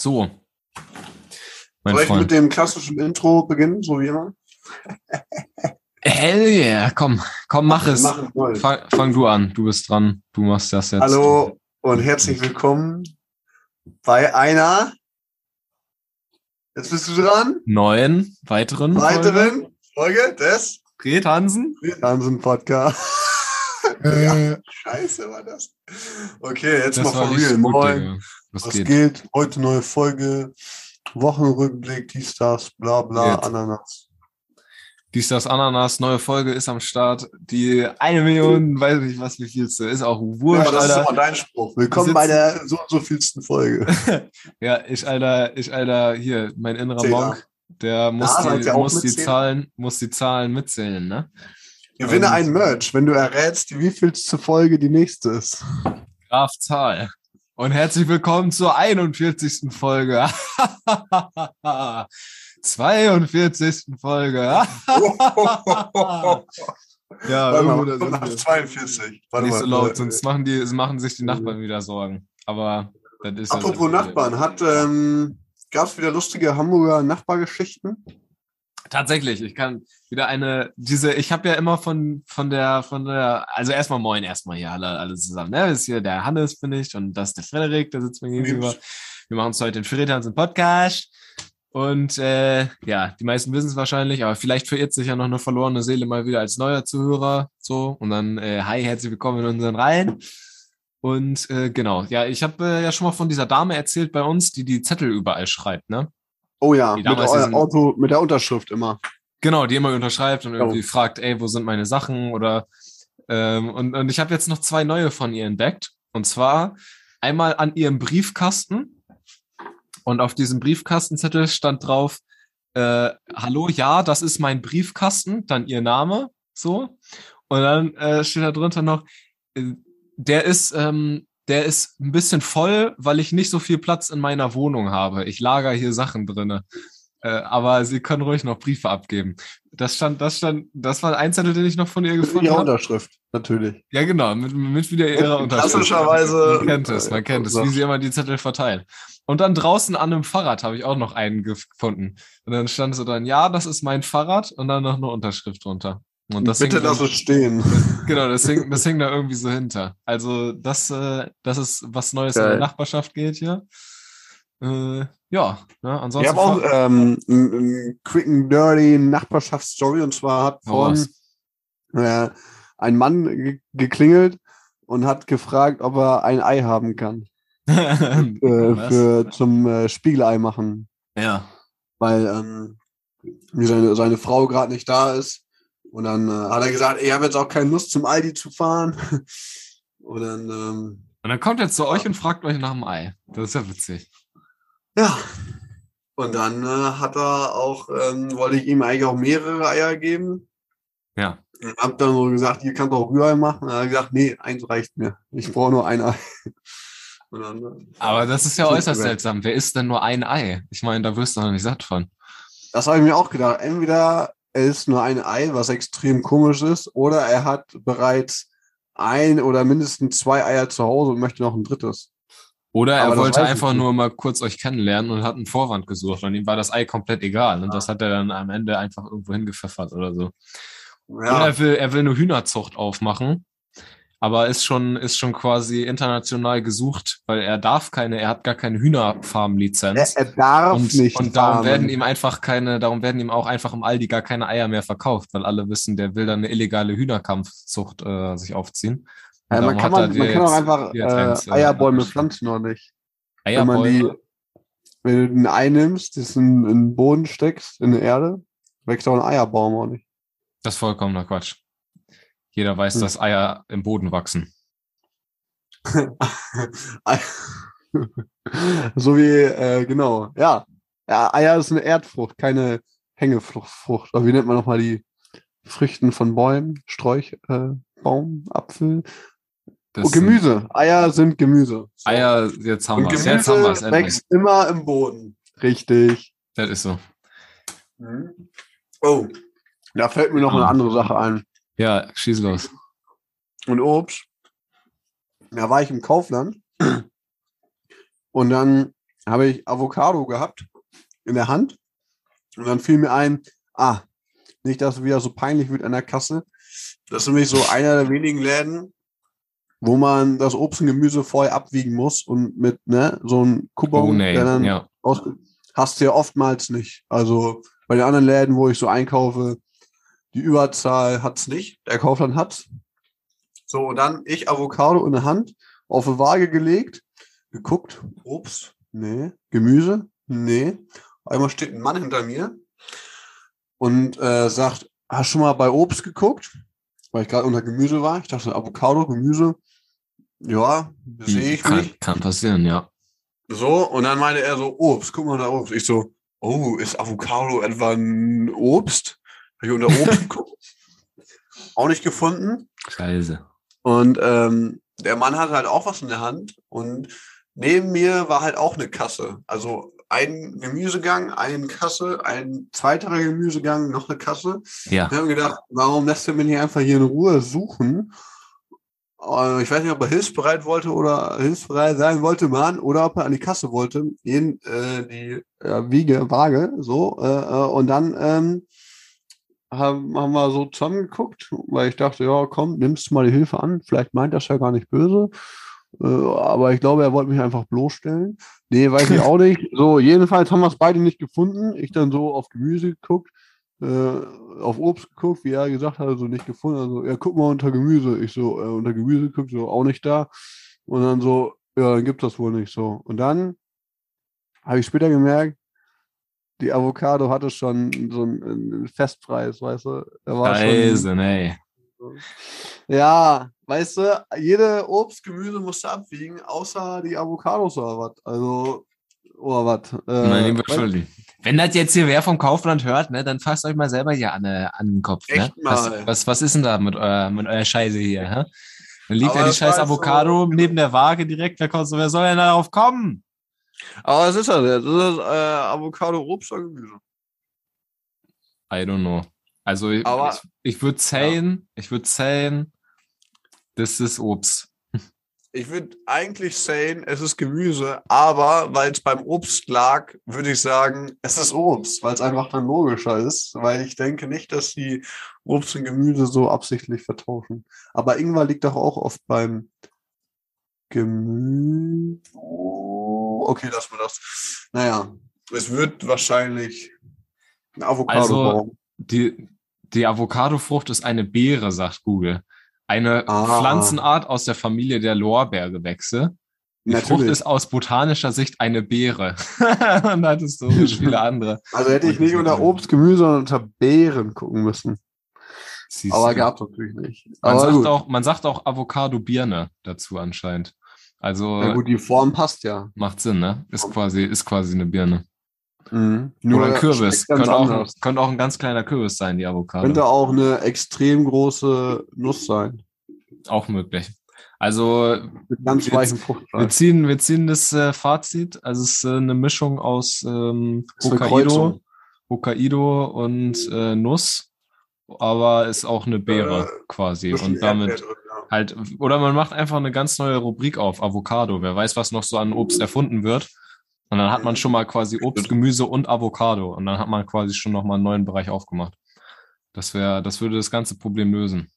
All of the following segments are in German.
So. Mein Soll ich Freund. mit dem klassischen Intro beginnen, so wie immer? Hell yeah, komm, komm, mach es. Fang, fang du an, du bist dran, du machst das jetzt. Hallo und herzlich willkommen bei einer, jetzt bist du dran, Neuen, weiteren. Folge. weiteren Folge des Fred Hansen. Hansen Podcast. ja, scheiße war das. Okay, jetzt Das mal for real. Moin. Was, Was geht? geht? Heute neue Folge. Wochenrückblick, dies, das, bla bla, Jetzt. Ananas. Dies, das Ananas, neue Folge ist am Start. Die eine Million, weiß nicht was, wie vielste, ist auch wurscht, Ja, das ist Alter. immer dein Spruch. Willkommen bei der so und so vielsten Folge. Ja, ich, Alter, ich, Alter, hier, mein innerer. Monk, der muss, Ja, die, muss, die? Zahlen, muss die Zahlen mitzählen, ne? Gewinne Ähm, ein Merch, wenn du errätst, wie vielste Folge die nächste ist. Graf Zahl. Und herzlich willkommen zur 41. Folge. 42. Folge. ja, Warte mal, irgendwo da sind nach wir. 42. Warte Nicht mal. so laut, sonst machen, die, machen sich die Nachbarn wieder Sorgen. Aber das ist Apropos. Nachbarn, hat ähm, gab es wieder lustige Hamburger Nachbargeschichten? Tatsächlich, ich kann wieder eine, diese, ich habe ja immer von, von der, von der, also erstmal moin, erstmal hier alle, alle zusammen. Ne? Das ist hier der Hannes, bin ich, und das ist der Frederik, der sitzt mir gegenüber. Wir machen uns heute den Friedhansen Podcast. Und äh, ja, die meisten wissen es wahrscheinlich, aber vielleicht verirrt sich ja noch eine verlorene Seele mal wieder als neuer Zuhörer. So, und dann, äh, hi, herzlich willkommen in unseren Reihen. Und äh, genau, ja, ich habe äh, ja schon mal von dieser Dame erzählt bei uns, die die Zettel überall schreibt, ne? Oh ja, mit, diesen- Auto, mit der Unterschrift immer. Genau, die immer unterschreibt und irgendwie fragt, ey, wo sind meine Sachen oder ähm, und, und ich habe jetzt noch zwei neue von ihr entdeckt. Und zwar einmal an ihrem Briefkasten. Und auf diesem Briefkastenzettel stand drauf, äh, hallo, ja, das ist mein Briefkasten, dann ihr Name, so. Und dann äh, steht da drunter noch, äh, der ist, ähm, der ist ein bisschen voll, weil ich nicht so viel Platz in meiner Wohnung habe. Ich lager hier Sachen drinne. Äh, aber Sie können ruhig noch Briefe abgeben. Das stand, das stand, das war ein Zettel, den ich noch von ihr gefunden Ihre habe. Unterschrift, natürlich. Ja, genau, mit, mit wieder ihrer Unterschrift. Klassischerweise- Man kennt es, man kennt es, wie sie immer die Zettel verteilen. Und dann draußen an einem Fahrrad habe ich auch noch einen gefunden. Und dann stand so dann, ja, das ist mein Fahrrad und dann noch eine Unterschrift drunter. Und das Bitte lass es stehen. Genau, das hing, das hing da irgendwie so hinter. Also das, äh, das ist was Neues in Geil. der Nachbarschaft geht hier. Äh, ja, ne, Ich ansonsten. habe auch ähm, ein, ein quick and dirty Nachbarschaftsstory und zwar hat Hau vorhin äh, ein Mann ge geklingelt und hat gefragt, ob er ein Ei haben kann. Äh, Was? für zum äh, Spiegelei machen. ja. weil ähm, seine, seine Frau gerade nicht da ist. Und dann äh, hat er gesagt, ich habe jetzt auch keine Lust zum Aldi zu fahren. Und dann, ähm, Und dann kommt er zu euch und fragt euch nach dem Ei. Das ist ja witzig. ja. Und dann äh, hat er auch, ähm, wollte ich ihm eigentlich auch mehrere Eier geben. Ja. Und hab dann so gesagt, ihr könnt auch Rührei machen. Und er hat gesagt, nee, eins reicht mir. Ich brauche nur ein Ei. Dann, äh, Aber das ist ja äußerst seltsam. Wer isst denn nur ein Ei? Ich meine, da wirst du noch nicht satt von. Das habe ich mir auch gedacht. Entweder er ist nur ein Ei, was extrem komisch ist, oder er hat bereits ein oder mindestens zwei Eier zu Hause und möchte noch ein drittes. Oder er Aber wollte einfach nur mal kurz euch kennenlernen und hat einen Vorwand gesucht und ihm war das Ei komplett egal. Und das hat er dann am Ende einfach irgendwo hingepfeffert oder so. Oder Ja, er will, er will eine Hühnerzucht aufmachen, aber ist schon, ist schon quasi international gesucht, weil er darf keine, er hat gar keine er, Hühnerfarm-Lizenz. er darf Und, nicht. und darum farmen. werden ihm einfach keine, darum werden ihm auch einfach im Aldi gar keine Eier mehr verkauft, weil alle wissen, der will dann eine illegale Hühnerkampfzucht äh, sich aufziehen. Ja, man kann, er man, man kann auch einfach eins, äh, Eierbäume pflanzen oder nicht. Wenn man die, Eierbäume. wenn du ein Ei nimmst, das in, in den Boden steckst, in die Erde, wächst auch ein Eierbaum auch nicht. Das ist vollkommener Quatsch. Jeder weiß, Hm. dass Eier im Boden wachsen. so wie, äh, genau, ja. ja. Eier ist eine Erdfrucht, keine Hängefrucht. Aber wie nennt man nochmal die Früchten von Bäumen? Sträuch, äh, Baum, Apfel? Das Oh, Gemüse. Eier sind Gemüse. So. Sind, Eier, jetzt haben wir es. Jetzt haben wir es wächst immer im Boden. Richtig. Das ist so. Oh. Da fällt mir noch eine Ah. andere Sache ein. Ja, schieß los. und Obst. Da war ich im Kaufland und dann habe ich Avocado gehabt in der Hand. Und dann fiel mir ein, ah, nicht, dass es wieder so peinlich wird an der Kasse. Das ist nämlich so einer der wenigen Läden, wo man das Obst und Gemüse vorher abwiegen muss und mit ne, so einem Coupon, Oh, nee, der dann ja. aus, hast du ja oftmals nicht. Also bei den anderen Läden, wo ich so einkaufe, die Überzahl hat's nicht, der Kaufland hat's. So, und dann ich Avocado in der Hand, auf eine Waage gelegt, geguckt, Obst, nee, Gemüse, nee. Einmal steht ein Mann hinter mir und äh, sagt, hast du schon mal bei Obst geguckt? Weil ich gerade unter Gemüse war. Ich dachte, Avocado, Gemüse, ja, sehe ich kann, nicht. kann passieren, ja. So, und dann meinte er so, Obst, guck mal da Obst. Ich so, oh, ist Avocado etwa ein Obst? Habe ich unter geguckt. Auch nicht gefunden. Scheiße. Und ähm, der Mann hat halt auch was in der Hand. Und neben mir war halt auch eine Kasse. Also ein Gemüsegang, eine Kasse, ein zweiterer Gemüsegang, noch eine Kasse. Ja. Wir haben gedacht, warum lässt er mich nicht einfach hier in Ruhe suchen? Äh, Ich weiß nicht, ob er hilfsbereit wollte oder hilfsbereit sein wollte, Mann, oder ob er an die Kasse wollte, jeden, äh, die äh, Wiege, Waage, so. Äh, äh, und dann ähm, haben, haben wir so zusammengeguckt, weil ich dachte, ja, komm, nimmst du mal die Hilfe an. Vielleicht meint das ja gar nicht böse. Äh, aber ich glaube, er wollte mich einfach bloßstellen. Nee, weiß ich auch nicht. So, jedenfalls haben wir es beide nicht gefunden. Ich dann so auf Gemüse geguckt, äh, auf Obst geguckt, wie er gesagt hat, so nicht gefunden. Also, ja, guck mal unter Gemüse. Ich so, äh, unter Gemüse geguckt, so auch nicht da. Und dann so, ja, dann gibt das wohl nicht so. Und dann habe ich später gemerkt, die Avocado hatte schon so einen, einen Festpreis, weißt du? Da war Scheiße, nee. ja, weißt du, jede Obst, Gemüse musst du abwiegen, außer die Avocados oder was. Also, oder was. Äh, Mein lieber Schuldi. Wenn das jetzt hier wer vom Kaufland hört, ne, dann fasst euch mal selber hier an, äh, an den Kopf. Ne? Echt Was, mal. was, was ist denn da mit, eurer mit eurer Scheiße hier? Hä? Dann liegt ja die scheiß Avocado so- neben der Waage direkt. Wer, kommt, so- wer soll denn darauf kommen? Aber was ist das jetzt? Das ist äh, Avocado, Obst oder Gemüse? I don't know. Also ich, Aber- ich, ich würde zählen, ich würde zählen, das ist Obst. Ich würde eigentlich sagen, es ist Gemüse, aber weil es beim Obst lag, würde ich sagen, es ist Obst, weil es einfach dann logischer ist, weil ich denke nicht, dass die Obst und Gemüse so absichtlich vertauschen. Aber Ingwer liegt doch auch oft beim Gemüse. Okay, lass mal das. Naja, es wird wahrscheinlich ein Avocado Also, Die, die Avocadofrucht ist eine Beere, sagt Google. Eine Ah. Pflanzenart aus der Familie der Lorbeergewächse. Die Frucht Natürlich. ist aus botanischer Sicht eine Beere. Und hat historisch viele andere. Also hätte ich nicht unter Obst, Gemüse, sondern unter Beeren gucken müssen. Siehst Aber du. gab es natürlich nicht. man, sagt auch, man sagt auch Avocado-Birne dazu anscheinend. Also Ja gut, die Form passt ja. macht Sinn, ne? Ist quasi, ist quasi eine Birne. Mhm. Oder ein Kürbis. Könnte auch, könnte auch ein ganz kleiner Kürbis sein, die Avocado. Könnte auch eine extrem große Nuss sein. Auch möglich. Also Mit ganz Wir- weichem wir ziehen, wir ziehen das äh, Fazit. Also es ist äh, eine Mischung aus ähm, Hokkaido. Hokkaido und äh, Nuss, aber ist auch eine Beere Äh, quasi. Bisschen Und damit. Halt, oder man macht einfach eine ganz neue Rubrik auf, Avocado. Wer weiß, was noch so an Obst erfunden wird. Und dann hat man schon mal quasi Obst, Gemüse und Avocado. Und dann hat man quasi schon nochmal einen neuen Bereich aufgemacht. Das wäre, das würde das ganze Problem lösen.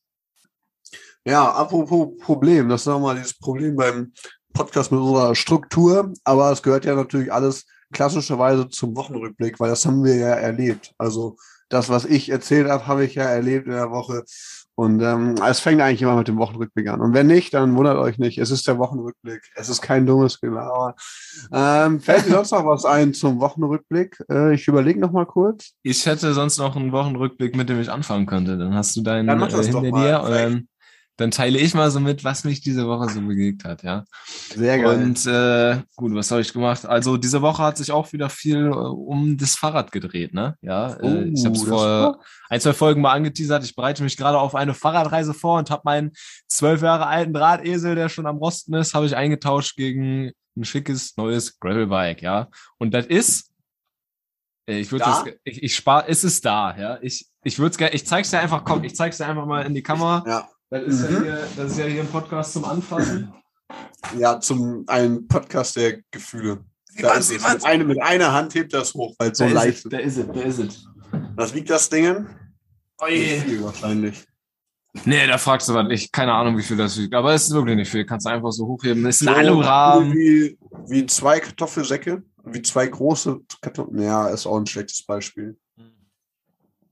Ja, apropos Problem, das ist nochmal dieses Problem beim Podcast mit unserer Struktur, aber es gehört ja natürlich alles klassischerweise zum Wochenrückblick, weil das haben wir ja erlebt. Also das, was ich erzählt habe, habe ich ja erlebt in der Woche. Und ähm, es fängt eigentlich immer mit dem Wochenrückblick an. Und wenn nicht, dann wundert euch nicht. Es ist der Wochenrückblick. Es ist kein dummes Gelaber. Ähm, fällt dir sonst noch was ein zum Wochenrückblick? Äh, ich überlege noch mal kurz. Ich hätte sonst noch einen Wochenrückblick, mit dem ich anfangen könnte. Dann hast du deinen Dann mach das äh, hinter dir vielleicht. Dann, teile ich mal so mit, was mich diese Woche so bewegt hat, ja. Sehr geil. Und äh, gut, was habe ich gemacht? Also diese Woche hat sich auch wieder viel äh, um das Fahrrad gedreht, ne? Ja, äh, ich habe es Oh, vor ein, zwei Folgen mal angeteasert. Ich bereite mich gerade auf eine Fahrradreise vor und habe meinen zwölf Jahre alten Drahtesel, der schon am Rosten ist, habe ich eingetauscht gegen ein schickes neues Gravelbike, ja. Und das ist, äh, ich würde Da? das, ich, ich spare, es ist da, ja. Ich, ich würde es gerne, ich zeig's dir einfach, komm, ich zeig's dir einfach mal in die Kamera. ja. Das ist, ja, Mhm. hier, das ist ja hier ein Podcast zum Anfassen. ja, zum einen Podcast der Gefühle. Da ist es. Mit, eine, mit einer Hand hebt das hoch, weil es so leicht ist. Da ist es, da ist es. Was wiegt das Ding? Oh je. Viel wahrscheinlich. Nee, da fragst du was nicht. Keine Ahnung, wie viel das wiegt. Aber es ist wirklich nicht viel. Kannst du einfach so hochheben. Es ist ein So Alurahmen. Wie, wie zwei Kartoffelsäcke, wie zwei große Kartoffeln. Ja, ist auch ein schlechtes Beispiel.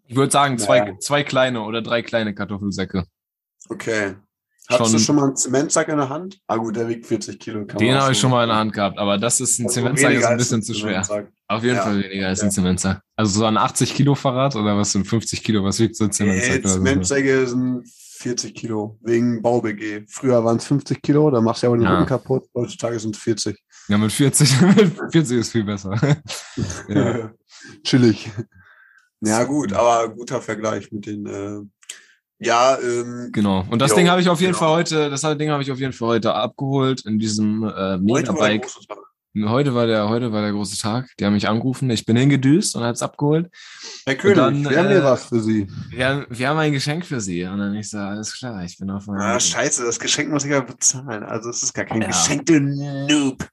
Ich würde sagen, zwei, Ja. zwei kleine oder drei kleine Kartoffelsäcke. Okay. Hattest Schon- du schon mal einen Zementsack in der Hand? Ah gut, der wiegt 40 Kilo. Den habe ich schon mal in der Hand gehabt, aber das ist ein Also Zementsack, ist ein bisschen ein zu schwer. Auf jeden Ja. Fall weniger als Ja. ein Zementsack. Also so ein 80 Kilo Fahrrad oder was sind 50 Kilo? Was wiegt so ein Zementsack? Nee, oder so? Zementsäcke sind 40 Kilo wegen Bau-BG. Früher waren es 50 Kilo, da machst du aber den Ja. Rücken kaputt. Heutzutage sind es 40. Ja, mit 40, mit 40 ist viel besser. Chillig. Ja, gut, aber guter Vergleich mit den. Äh, ja, ähm, Genau. Und das Jo, Ding habe ich auf jeden genau. Fall heute, das Ding habe ich auf jeden Fall heute abgeholt in diesem äh, heute war der Megabike. große Tag. Heute war der, heute war der große Tag. Die haben mich angerufen. Ich bin hingedüst und habe es abgeholt. Herr König, dann, wir haben äh, hier was für Sie. Wir, haben- wir haben ein Geschenk für Sie. Und dann ich so, alles klar, ich bin auf meinem Ah, Weg. scheiße, das Geschenk muss ich ja bezahlen. Also es ist gar kein Ja. Geschenk, du Noob.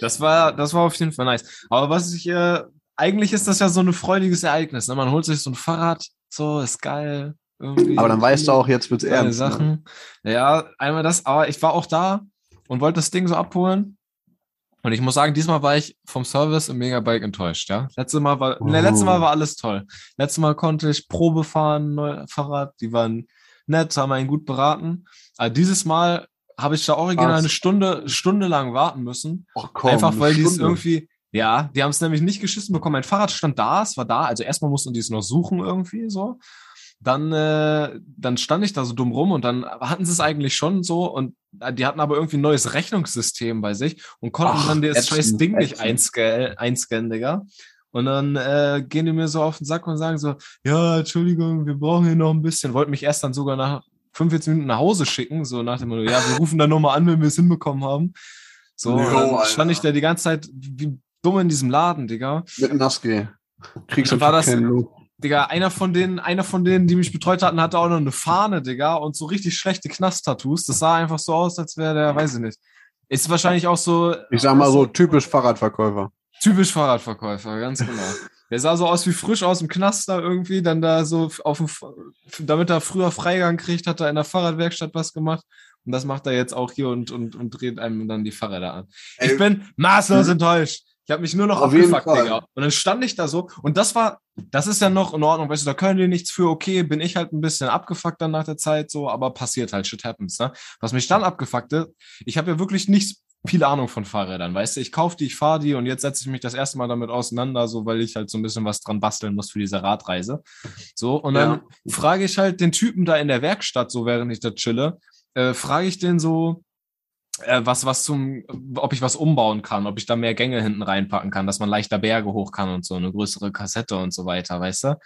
Das war, das war auf jeden Fall nice. Aber was ich, äh, eigentlich ist das ja so ein freudiges Ereignis. Ne? Man holt sich so ein Fahrrad, so, ist geil. Irgendwie. Aber dann weißt du auch, jetzt wird's Geile ernst. Ne? Sachen. Ja, einmal das, aber ich war auch da und wollte das Ding so abholen. Und ich muss sagen, diesmal war ich vom Service im Megabike enttäuscht, ja. Letztes Mal war, ne, letztes Mal Oh. war alles toll. Letztes Mal konnte ich Probe fahren, neu, Fahrrad, die waren nett, haben einen gut beraten. Aber dieses Mal habe ich da original Was? eine Stunde, Stunde lang warten müssen. Ach komm, Einfach weil die es irgendwie, ja, die haben es nämlich nicht geschissen bekommen. Mein Fahrrad stand da, es war da. Also erstmal mussten die es noch suchen irgendwie so. Dann, äh, dann stand ich da so dumm rum und dann hatten sie es eigentlich schon so und äh, die hatten aber irgendwie ein neues Rechnungssystem bei sich und konnten Ach, dann das scheiß Ding nicht einscannen, einscannen, Digga. Und dann äh, gehen die mir so auf den Sack und sagen so, ja, Entschuldigung, wir brauchen hier noch ein bisschen. Wollten mich erst dann sogar nach 45 Minuten nach Hause schicken, so nach dem Motto, ja, wir rufen dann nochmal an, wenn wir es hinbekommen haben. So, Jo, dann stand ich da die ganze Zeit wie dumm in diesem Laden, Digga. Mit Naski. Kriegst du War das- Lob. Digga, einer von denen, einer von denen, die mich betreut hatten, hatte auch noch eine Fahne, Digga, und so richtig schlechte Knast-Tattoos. Das sah einfach so aus, als wäre der, weiß ich nicht. Ist wahrscheinlich auch so Ich sag mal so, typisch Fahrradverkäufer. typisch Fahrradverkäufer, ganz genau. Der sah so aus wie frisch aus dem Knast da irgendwie, dann da so auf dem, damit er früher Freigang kriegt, hat er in der Fahrradwerkstatt was gemacht. Und das macht er jetzt auch hier und, und, und dreht einem dann die Fahrräder an. Ich bin maßlos enttäuscht. Ich habe mich nur noch Auf abgefuckt. Digga. Und dann stand ich da so. Und das war, das ist ja noch in Ordnung, weißt du, da können die nichts für. Okay, bin ich halt ein bisschen abgefuckt dann nach der Zeit so, aber passiert halt, shit happens, ne? Was mich dann abgefuckte, ich habe ja wirklich nicht viel Ahnung von Fahrrädern, weißt du, ich kaufe die, ich fahre die und jetzt setze ich mich das erste Mal damit auseinander, so weil ich halt so ein bisschen was dran basteln muss für diese Radreise. So, und dann frage ich halt den Typen da in der Werkstatt, so während ich da chille, äh, frage ich den so, was, was zum, ob ich was umbauen kann, ob ich da mehr Gänge hinten reinpacken kann, dass man leichter Berge hoch kann und so, eine größere Kassette und so weiter, weißt du?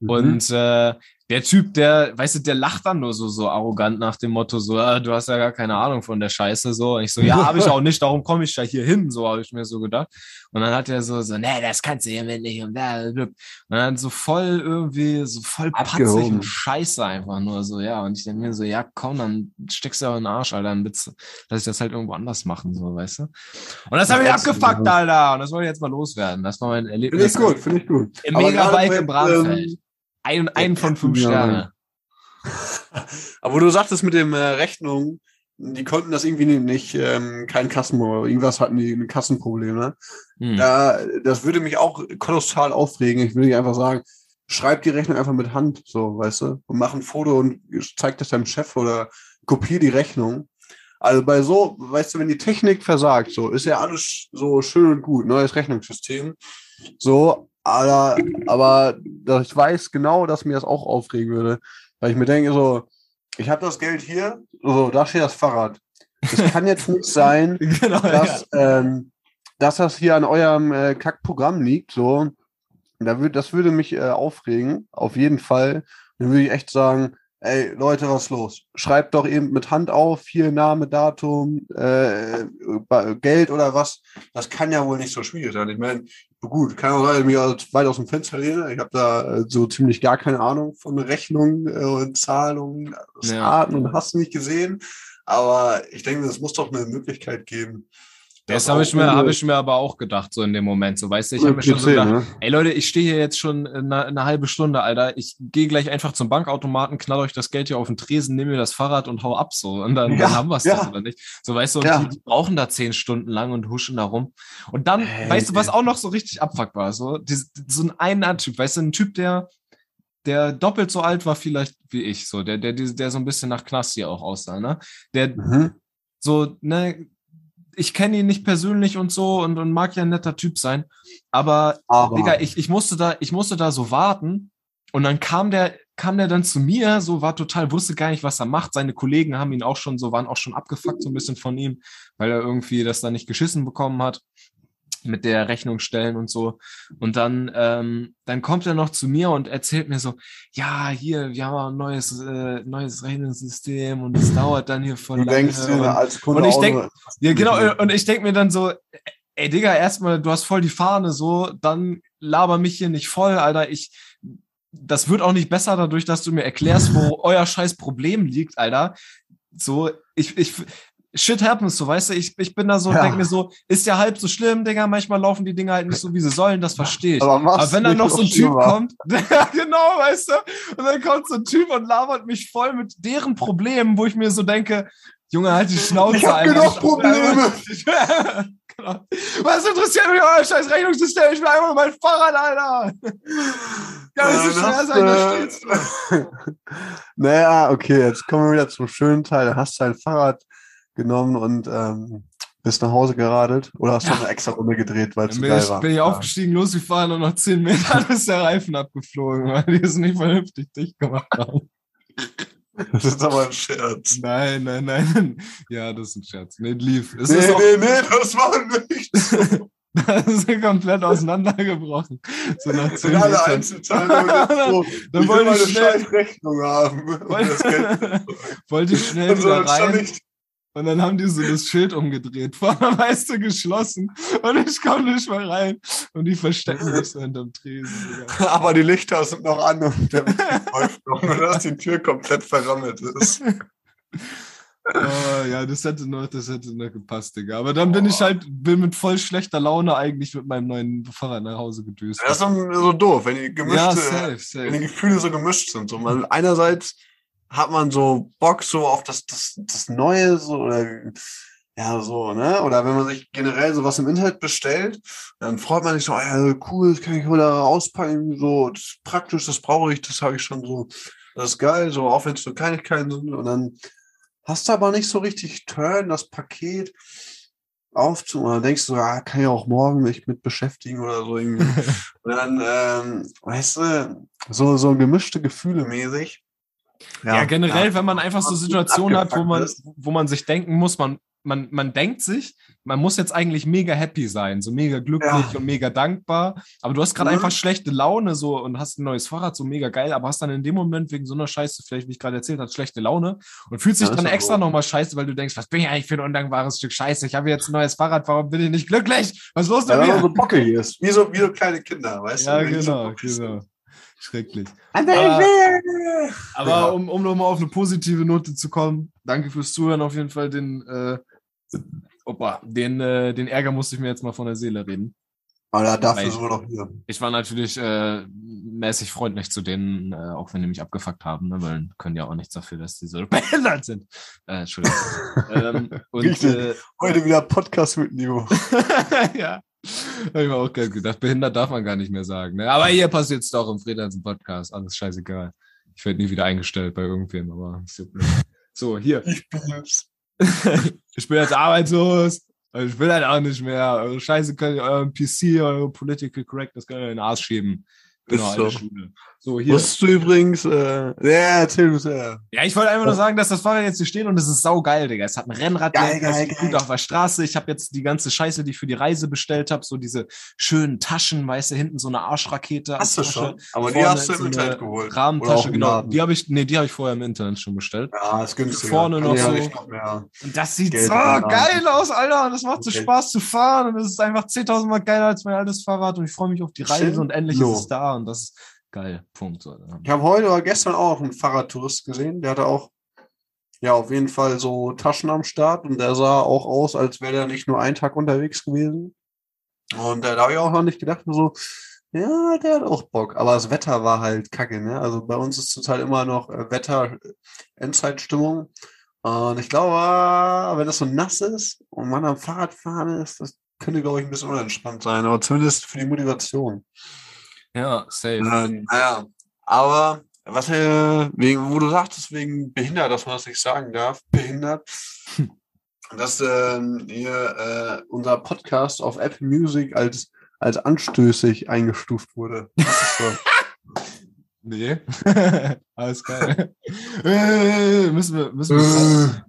Mhm. Und äh, der Typ, der, weißt du, der lacht dann nur so, so arrogant nach dem Motto, so, ah, du hast ja gar keine Ahnung von der Scheiße, so. Und ich so, ja, habe ich auch nicht, darum komme ich ja hier hin, so habe ich mir so gedacht. Und dann hat er so, so, nee, das kannst du hiermit nicht und da, und dann so voll irgendwie, so voll patzig Abgehoben. und scheiße einfach nur so, ja. Und ich denke mir so, ja, komm, dann steckst du ja in den Arsch, Alter, dann bitte, lass ich das halt irgendwo anders machen, so, weißt du? Und das habe ich abgefuckt. Alter. Und das wollte ich jetzt mal loswerden. Das war mein Finde Erlebnis. ich gut, finde ich gut. Im Megabike im Bramfeld. ähm, Ein, ein von fünf. Sterne. Aber du sagtest mit dem äh, Rechnung, die konnten das irgendwie nicht, nicht ähm, kein Kassen, irgendwas hatten die ein Kassenproblem, ne? Hm. Da, das würde mich auch kolossal aufregen. Ich würde dir einfach sagen, schreib die Rechnung einfach mit Hand, so, weißt du, und mach ein Foto und zeig das deinem Chef oder kopier die Rechnung. Also bei so, weißt du, wenn die Technik versagt, so, ist ja alles so schön und gut, neues Rechnungssystem. So, aber, aber ich weiß genau, dass mir das auch aufregen würde. Weil ich mir denke, so, ich habe das Geld hier, so, da steht das Fahrrad. Es kann jetzt nicht sein, genau, dass, ähm, dass das hier an eurem äh, Kackprogramm liegt. So, da würd, das würde mich äh, aufregen, auf jeden Fall. Dann würde ich echt sagen, ey Leute, was ist los? Schreibt doch eben mit Hand auf, hier Name, Datum, äh, Geld oder was. Das kann ja wohl nicht so schwierig sein. Ich meine, gut, kann auch sein, dass ich mich aus- weit aus dem Fenster lehne. Ich habe da äh, so ziemlich gar keine Ahnung von Rechnungen äh, und Zahlungen, Ja. Arten und hast du nicht gesehen. Aber ich denke, es muss doch eine Möglichkeit geben, Das, das habe ich, mir, hab ich mir aber auch gedacht, so in dem Moment. So, weißt du, ich habe mir schon so gedacht, ne? ey Leute, ich stehe hier jetzt schon eine, eine, halbe Stunde, Alter. Ich gehe gleich einfach zum Bankautomaten, knall euch das Geld hier auf den Tresen, nehme mir das Fahrrad und hau ab so. Und dann, ja, dann haben wir es ja. oder nicht. So, weißt du, ja. die, die, brauchen da zehn Stunden lang und huschen da rum. Und dann, hey, weißt du, was auch noch so richtig abfuckbar So, die, so ein einer Typ, weißt du, ein Typ, der der doppelt so alt war vielleicht wie ich, so, der, der, der so ein bisschen nach Knast hier auch aussah, ne? Der mhm. so, ne, ich kenne ihn nicht persönlich und so und, und mag ja ein netter Typ sein, aber, aber. Digga, ich, ich musste da, ich musste da so warten und dann kam der, kam der dann zu mir, so war total, wusste gar nicht, was er macht. Seine Kollegen haben ihn auch schon so, waren auch schon abgefuckt so ein bisschen von ihm, weil er irgendwie das da nicht geschissen bekommen hat mit der Rechnung stellen und so. Und dann, ähm, dann kommt er noch zu mir und erzählt mir so, ja, hier, wir haben ein neues, äh, neues Rechnungssystem und es dauert dann hier voll du lange. Denkst und, als Kunde und ich denke, ja, genau, und ich denke mir dann so, ey, Digga, erstmal, du hast voll die Fahne, so, dann laber mich hier nicht voll, Alter, ich, das wird auch nicht besser dadurch, dass du mir erklärst, wo euer scheiß Problem liegt, Alter. So, ich, ich, shit happens, so weißt du, ich, ich bin da so, ja. denke mir so, ist ja halb so schlimm, Digga, manchmal laufen die Dinger halt nicht so, wie sie sollen, das verstehe ich. Aber, Aber wenn dann noch so ein Typ schlimmer. kommt, genau, weißt du, und dann kommt so ein Typ und labert mich voll mit deren Problemen, wo ich mir so denke, Junge, halt die Schnauze ich hab genug Probleme. genau. Was interessiert mich euer scheiß Rechnungssystem? Ich will einfach mein Fahrrad, Alter. Ja, das ist schwer sein, da steht's. Naja, okay, jetzt kommen wir wieder zum schönen Teil. Da hast du ein Fahrrad genommen und ähm, bist nach Hause geradelt oder hast du ja. eine extra Runde gedreht, weil es geil war? Bin ich aufgestiegen, losgefahren und nach 10 Metern ist der Reifen abgeflogen, weil die es nicht vernünftig dicht gemacht haben. Das ist aber ein Scherz. Nein, nein, nein. Ja, das ist ein Scherz. Nee, lief. Es nee, nee, nee, das war nicht Das ist komplett auseinandergebrochen. So nach zehn alle Einzelteile. so, dann wollte ich schnell Rechnung haben. wollte ich schnell wieder rein. Und dann haben die so das Schild umgedreht, vorne weißt du geschlossen und ich komme nicht mehr rein. Und die verstecken sich so hinterm Tresen. Aber die Lichter sind noch an und der läuft noch, nur dass die Tür komplett verrammelt ist. Oh, ja, das hätte noch, das hätte noch gepasst, Digga. Aber dann bin oh. ich halt, bin mit voll schlechter Laune eigentlich mit meinem neuen Fahrrad nach Hause gedüst. Das ist so, so doof, wenn die gemischte, ja, safe, safe. wenn die Gefühle so gemischt sind. So, man, einerseits hat man so Bock so auf das, das, das Neue, so, oder ja, so, ne? Oder wenn man sich generell sowas im Internet bestellt, dann freut man sich so, ja, cool, das kann ich wieder auspacken, so, das ist praktisch, das brauche ich, das habe ich schon so, das ist geil, so, auch wenn es so Kleinigkeiten sind, und dann hast du aber nicht so richtig Turn, das Paket aufzumachen. Dann denkst du, ah, kann ich auch morgen mich mit beschäftigen oder so irgendwie. und dann, ähm, weißt du, so, so gemischte Gefühle mäßig. Ja, ja generell, ja, wenn man einfach so Situationen hat, wo man, wo man sich denken muss, man, man, man denkt sich, man muss jetzt eigentlich mega happy sein, so mega glücklich ja. und mega dankbar. Aber du hast gerade mhm. einfach schlechte Laune so und hast ein neues Fahrrad, so mega geil, aber hast dann in dem Moment wegen so einer Scheiße, vielleicht wie ich gerade erzählt habe, schlechte Laune und fühlst dich dann extra nochmal scheiße, weil du denkst, was bin ich eigentlich für ein undankbares Stück Scheiße? Ich habe jetzt ein neues Fahrrad, warum bin ich nicht glücklich? Was ist los mit ja, mir? so bockig ist, wie so, wie so kleine Kinder, weißt ja, du? Ja, genau, so genau. Schrecklich. Aber, aber um, um nochmal auf eine positive Note zu kommen, danke fürs Zuhören auf jeden Fall. Den, äh, opa, den, äh, den Ärger musste ich mir jetzt mal von der Seele reden. Aber dafür sind wir doch hier. Ich war natürlich äh, mäßig freundlich zu denen, äh, auch wenn die mich abgefuckt haben, ne, weil können ja auch nichts dafür, dass die so behindert sind. Äh, Entschuldigung. ähm, und, Richtig. Äh, Heute wieder Podcast mit Nico. ja. Habe ich mir auch gedacht, behindert darf man gar nicht mehr sagen. Ne? Aber hier passiert es doch im Freelancer Podcast. Alles scheißegal. Ich werde nie wieder eingestellt bei irgendwem, aber so, hier. Ich bin's. ich bin jetzt arbeitslos. Ich will halt auch nicht mehr. Eure Scheiße könnt ihr euren PC, eure Political Correctness könnt ihr in den Arsch schieben. Genau, so. So, hier. Wusstest du übrigens, äh, ja, erzähl du ja. Ja, ich wollte einfach nur sagen, dass das Fahrrad jetzt hier steht und es ist saugeil, Digga. Es hat ein Rennrad, geil, geil, geil. gut auf der Straße. Ich habe jetzt die ganze Scheiße, die ich für die Reise bestellt habe, so diese schönen Taschen, weißt du, hinten so eine Arschrakete. Hast du schon? Aber die hast du im so Internet geholt. Rahmentasche, genau. Die habe ich, nee, die habe ich vorher im Internet schon bestellt. Ja, ist günstig. Vorne noch so. Noch und das sieht Geld so geil aus, Alter. Und das macht okay. so Spaß zu fahren und es ist einfach 10.000 Mal geiler als mein altes Fahrrad und ich freue mich auf die Reise Schön. und endlich no. ist es da und das ist Geil, Punkt. Ich habe heute oder gestern auch einen Fahrradtourist gesehen, der hatte auch ja, auf jeden Fall so Taschen am Start und der sah auch aus, als wäre er nicht nur einen Tag unterwegs gewesen. Und äh, da habe ich auch noch nicht gedacht, so, ja, der hat auch Bock. Aber das Wetter war halt kacke, ne? Also bei uns ist zurzeit immer noch äh, Wetter, Endzeitstimmung. Und ich glaube, wenn das so nass ist und man am Fahrrad fahren ist, das könnte, glaube ich, ein bisschen unentspannt sein, aber zumindest für die Motivation. Ja, safe. Äh, naja, aber was äh, wegen, wo du sagtest, wegen behindert, dass man das nicht sagen darf, behindert, dass äh, hier äh, unser Podcast auf Apple Music als, als anstößig eingestuft wurde. nee. Alles geil. äh, müssen wir, müssen wir.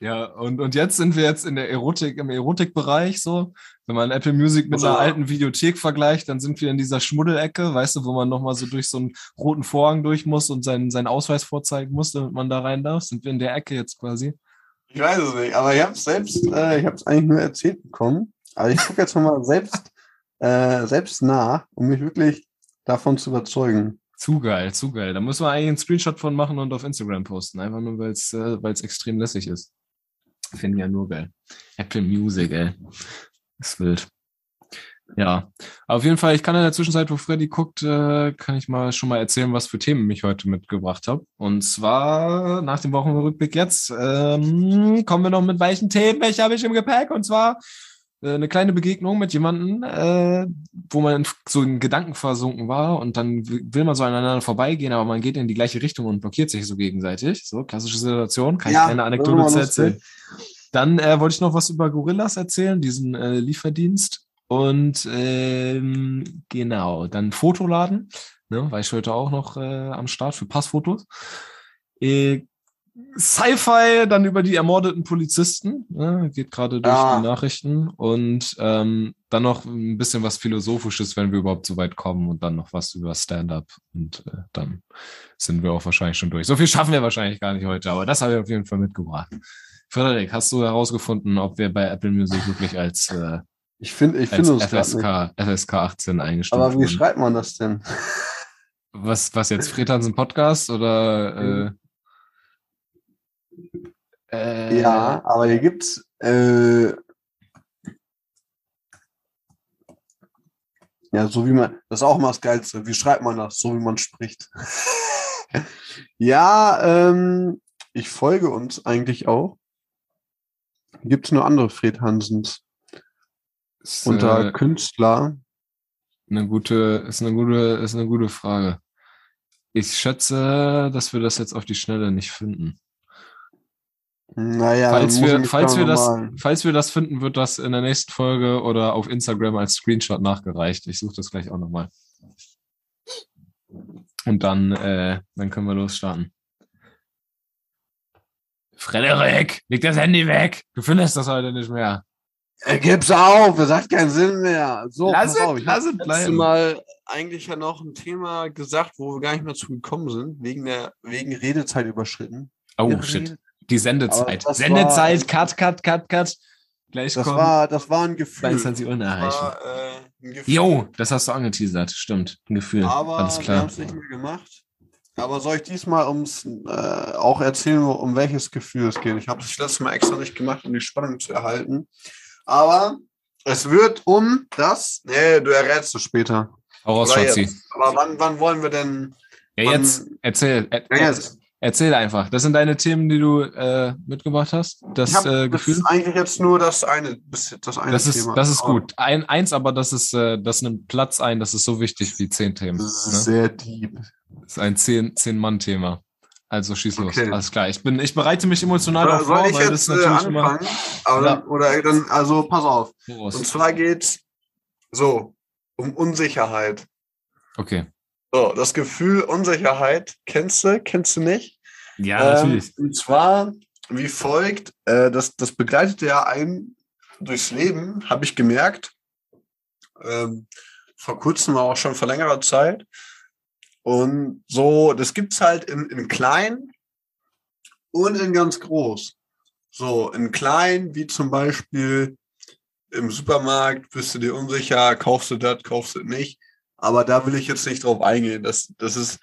Ja, und, und jetzt sind wir jetzt in der Erotik, im Erotikbereich so. Wenn man Apple Music mit einer alten Videothek vergleicht, dann sind wir in dieser Schmuddelecke, weißt du, wo man nochmal so durch so einen roten Vorhang durch muss und seinen, seinen Ausweis vorzeigen muss, damit man da rein darf. Sind wir in der Ecke jetzt quasi? Ich weiß es nicht, aber ich habe es selbst, äh, ich habe es eigentlich nur erzählt bekommen. Aber ich gucke jetzt nochmal selbst, äh, selbst nach, um mich wirklich davon zu überzeugen. Zu geil, zu geil. Da muss man eigentlich einen Screenshot von machen und auf Instagram posten. Einfach nur, weil es äh, extrem lässig ist. Finde ja nur geil. Apple Music, ey. Ist wild. Ja, auf jeden Fall, ich kann in der Zwischenzeit, wo Freddy guckt, äh, kann ich mal schon mal erzählen, was für Themen ich heute mitgebracht habe. Und zwar nach dem Wochenrückblick jetzt ähm, kommen wir noch mit weichen Themen. Welche habe ich im Gepäck? Und zwar eine kleine Begegnung mit jemandem, äh, wo man so in Gedanken versunken war und dann will man so aneinander vorbeigehen, aber man geht in die gleiche Richtung und blockiert sich so gegenseitig. So, klassische Situation, kann ja, ich eine Anekdote zu erzählen. Dann äh, wollte ich noch was über Gorillas erzählen, diesen äh, Lieferdienst. Und ähm, genau, dann Fotoladen, ne, war ich heute auch noch äh, am Start für Passfotos. Sci-Fi dann über die ermordeten Polizisten, ne, geht gerade durch ja. die Nachrichten und ähm, dann noch ein bisschen was Philosophisches, wenn wir überhaupt so weit kommen und dann noch was über Stand-up und äh, dann sind wir auch wahrscheinlich schon durch. So viel schaffen wir wahrscheinlich gar nicht heute, aber das habe ich auf jeden Fall mitgebracht. Frederik, hast du herausgefunden, ob wir bei Apple Music wirklich als äh, ich finde, ich finde uns FSK, FSK 18 eingestuft Aber wie schreibt man das denn? Was, was jetzt? Fredhansen Podcast oder? Äh, äh, ja, aber hier gibt's äh, ja, so wie man, das ist auch mal das Geilste. Wie schreibt man das? So wie man spricht. ja, ähm, ich folge uns eigentlich auch. Gibt es nur andere Fred Hansens? Ist, Unter äh, Künstler? Eine gute, ist eine gute, ist eine gute Frage. Ich schätze, dass wir das jetzt auf die Schnelle nicht finden. Naja, falls wir, falls wir das, falls wir das finden, wird das in der nächsten Folge oder auf Instagram als Screenshot nachgereicht. Ich suche das gleich auch nochmal. Und dann, äh, dann können wir losstarten. Frederik, leg das Handy weg. Du findest das heute nicht mehr. Er gib's auf, es hat keinen Sinn mehr. So, lass pass auf, ich lass es Mal eigentlich ja noch ein Thema gesagt, wo wir gar nicht mehr zu gekommen sind, wegen der wegen Redezeit überschritten. Oh shit. Die Sendezeit. Sendezeit, war, cut, cut, cut, cut. Gleich das kommen. war, das war ein Gefühl. 22 Uhr erreichen. Äh, jo, das hast du angeteasert, stimmt. Ein Gefühl. Aber Alles klar. wir haben es nicht mehr gemacht. Aber soll ich diesmal ums äh, auch erzählen, um welches Gefühl es geht? Ich habe das letzte Mal extra nicht gemacht, um die Spannung zu erhalten. Aber es wird um das. Nee, du errätst es später. Hau Schatzi. Aber wann, wann wollen wir denn. Ja, jetzt erzähl. Er, ja, jetzt. Erzähl einfach. Das sind deine Themen, die du äh, mitgebracht hast. Das hab, äh, Gefühl. Das ist eigentlich jetzt nur das eine, das eine das ist, Thema. Das ist gut. Ein, eins, aber das ist, äh, das nimmt Platz ein. Das ist so wichtig wie zehn Themen. Das ist ne? sehr deep. Das ist ein zehn, zehn Mann Thema. Also schieß los. Okay. Alles klar. Ich bin, ich bereite mich emotional darauf vor, weil das natürlich äh, immer. Dann, oder dann, also pass auf. Woraus? Und zwar geht so um Unsicherheit. Okay. So, das Gefühl Unsicherheit kennst du, kennst du nicht? Ja, natürlich. Ähm, und zwar wie folgt, äh, das, das begleitet ja einen durchs Leben, habe ich gemerkt. Ähm, vor kurzem, auch schon vor längerer Zeit. Und so, das gibt's halt in, in klein und in ganz groß. So, in klein, wie zum Beispiel im Supermarkt, bist du dir unsicher, kaufst du das, kaufst du nicht. Aber da will ich jetzt nicht drauf eingehen. Das, das ist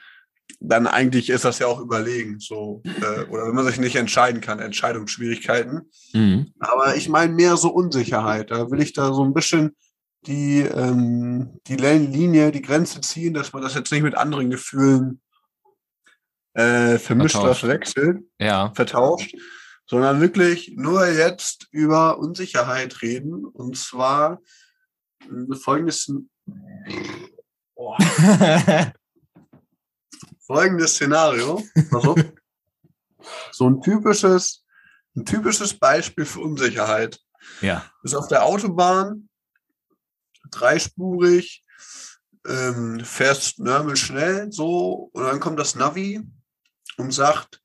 dann eigentlich ist das ja auch überlegen. So, äh, oder wenn man sich nicht entscheiden kann, Entscheidungsschwierigkeiten. Mhm. Aber ich meine mehr so Unsicherheit. Da will ich da so ein bisschen die, ähm, die Linie, die Grenze ziehen, dass man das jetzt nicht mit anderen Gefühlen äh, vermischt oder verwechselt, ja. vertauscht, sondern wirklich nur jetzt über Unsicherheit reden. Und zwar äh, folgendes. Oh. Folgendes Szenario. Also, so ein typisches, ein typisches Beispiel für Unsicherheit. Ja. Ist auf der Autobahn dreispurig, ähm, fährst nörmel schnell so und dann kommt das Navi und sagt,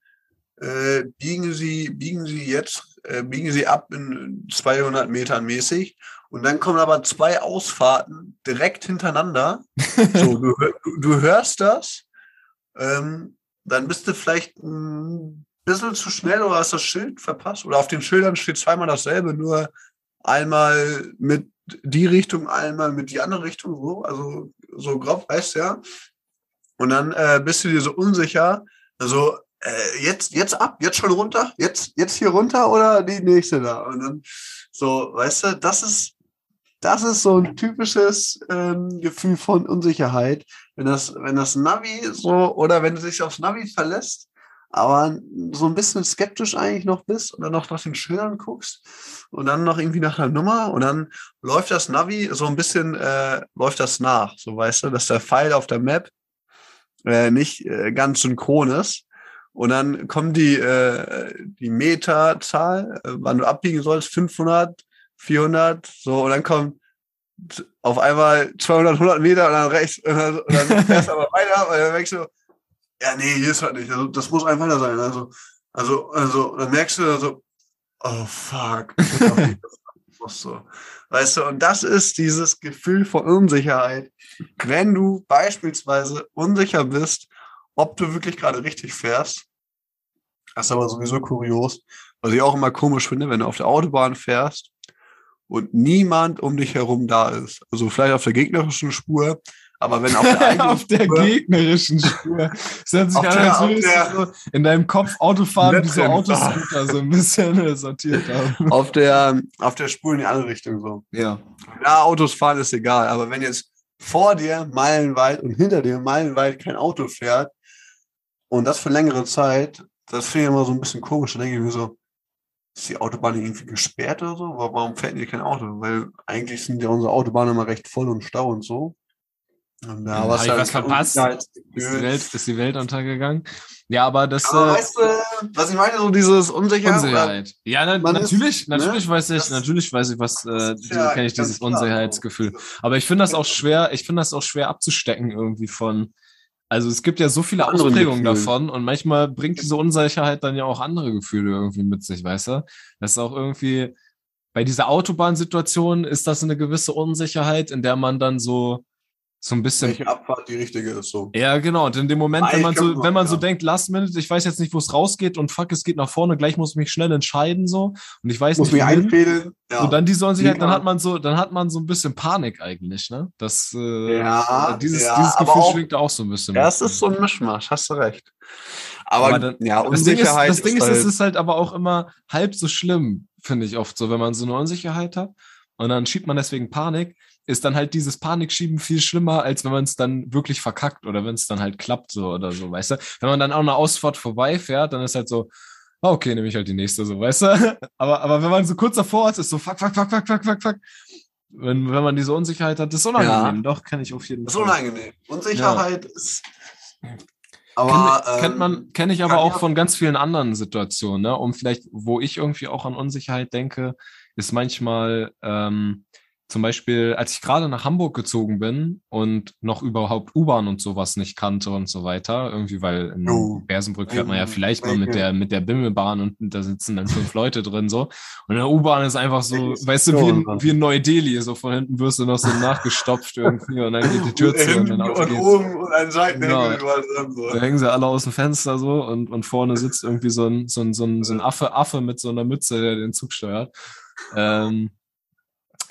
äh, biegen Sie, biegen Sie jetzt, äh, biegen Sie ab in 200 Metern mäßig und dann kommen aber zwei Ausfahrten direkt hintereinander. so, du, du hörst das, ähm, dann bist du vielleicht ein bisschen zu schnell oder hast das Schild verpasst oder auf den Schildern steht zweimal dasselbe, nur einmal mit die Richtung, einmal mit die andere Richtung, so, also so grob, weißt du ja. Und dann äh, bist du dir so unsicher, also äh, jetzt, jetzt ab, jetzt schon runter, jetzt, jetzt hier runter oder die nächste da. Und dann so, weißt du, das ist, das ist so ein typisches ähm, Gefühl von Unsicherheit, wenn das, wenn das Navi so oder wenn du dich aufs Navi verlässt aber so ein bisschen skeptisch eigentlich noch bist und dann noch nach den Schildern guckst und dann noch irgendwie nach einer Nummer und dann läuft das Navi so ein bisschen, äh, läuft das nach, so weißt du, dass der Pfeil auf der Map äh, nicht äh, ganz synchron ist. Und dann kommt die, äh, die Meterzahl, äh, wann du abbiegen sollst, 500, 400, so, und dann kommt auf einmal 200, 100 Meter und dann rechts, und dann, und dann fährst du aber weiter, und dann merkst du, ja, nee, hier ist halt nicht. Also, das muss ein weiter sein. Also, also, also, dann merkst du so, oh fuck. so. Weißt du, und das ist dieses Gefühl von Unsicherheit. Wenn du beispielsweise unsicher bist, ob du wirklich gerade richtig fährst, das ist aber sowieso kurios, was ich auch immer komisch finde, wenn du auf der Autobahn fährst und niemand um dich herum da ist. Also vielleicht auf der gegnerischen Spur, aber wenn auf der, auf der Spur, gegnerischen Spur. Das hört sich an, als würdest du so in deinem Kopf Autofahren wie so Autoscooter so ein bisschen sortiert haben. Auf der, auf der Spur in die andere Richtung so. Ja. Ja, Autos fahren ist egal. Aber wenn jetzt vor dir meilenweit und hinter dir meilenweit kein Auto fährt und das für längere Zeit, das finde ich immer so ein bisschen komisch. Da denke ich mir so, ist die Autobahn irgendwie gesperrt oder so? Warum fährt hier kein Auto? Weil eigentlich sind ja unsere Autobahnen immer recht voll und Stau und so. Und da was, halt was verpasst? Ist die, Welt, ist die Welt untergegangen? Ja, aber das. Aber äh, weißt du, was ich meine, so dieses Unsicherheit. Unsicherheit. Ja, na, natürlich, ist, natürlich ne? weiß ich, das, natürlich weiß ich, was, äh, ja, kenne ich dieses Unsicherheitsgefühl. Aber ich finde das auch schwer, ich finde das auch schwer abzustecken irgendwie von, also es gibt ja so viele Ausprägungen davon und manchmal bringt diese Unsicherheit dann ja auch andere Gefühle irgendwie mit sich, weißt du? Das ist auch irgendwie, bei dieser Autobahnsituation ist das eine gewisse Unsicherheit, in der man dann so, so ein bisschen. Welche Abfahrt die richtige ist so. Ja, genau. Und in dem Moment, wenn man so, wenn man ja. so denkt, last minute, ich weiß jetzt nicht, wo es rausgeht und fuck, es geht nach vorne, gleich muss ich mich schnell entscheiden so. Und ich weiß muss nicht. Muss mich einfädeln. Ja. Und dann die Unsicherheit, dann hat man so, dann hat man so ein bisschen Panik eigentlich, ne? Das, äh, ja, dieses, ja, dieses Gefühl auch, schwingt auch so ein bisschen. Ja, es ist so ein Mischmasch, hast du recht. Aber, aber dann, ja, das Ding ist, das Ding ist, ist halt es ist halt aber auch immer halb so schlimm, finde ich oft so, wenn man so eine Unsicherheit hat. Und dann schiebt man deswegen Panik ist dann halt dieses Panikschieben viel schlimmer, als wenn man es dann wirklich verkackt oder wenn es dann halt klappt so oder so, weißt du? Wenn man dann auch eine Ausfahrt vorbeifährt, dann ist halt so, ah, okay, nehme ich halt die nächste, so, weißt du? Aber, aber wenn man so kurz davor ist, ist so, fuck, fuck, fuck, fuck, fuck, fuck, fuck. Wenn, wenn man diese Unsicherheit hat, ist unangenehm. Ja. Doch, kenne ich auf jeden Fall. Ist unangenehm. Unsicherheit ja. ist. Aber, Ken, ähm, kennt man, kenne ich aber auch von ganz vielen anderen Situationen, ne? Um vielleicht, wo ich irgendwie auch an Unsicherheit denke, ist manchmal, ähm, zum Beispiel, als ich gerade nach Hamburg gezogen bin und noch überhaupt U-Bahn und sowas nicht kannte und so weiter, irgendwie, weil in oh. Bersenbrück fährt man ja vielleicht mal mit der, mit der Bimmelbahn und da sitzen dann fünf Leute drin, so. Und in der U-Bahn ist einfach so, weißt du, wie in, wie in Neu-Delhi, so von hinten wirst du noch so nachgestopft irgendwie und dann geht die Tür zu und dann und oben und ein Seitenhängen genau. so. Da hängen sie alle aus dem Fenster so und, und vorne sitzt irgendwie so ein, so ein, so ein, so ein Affe, Affe mit so einer Mütze, der den Zug steuert. Ähm,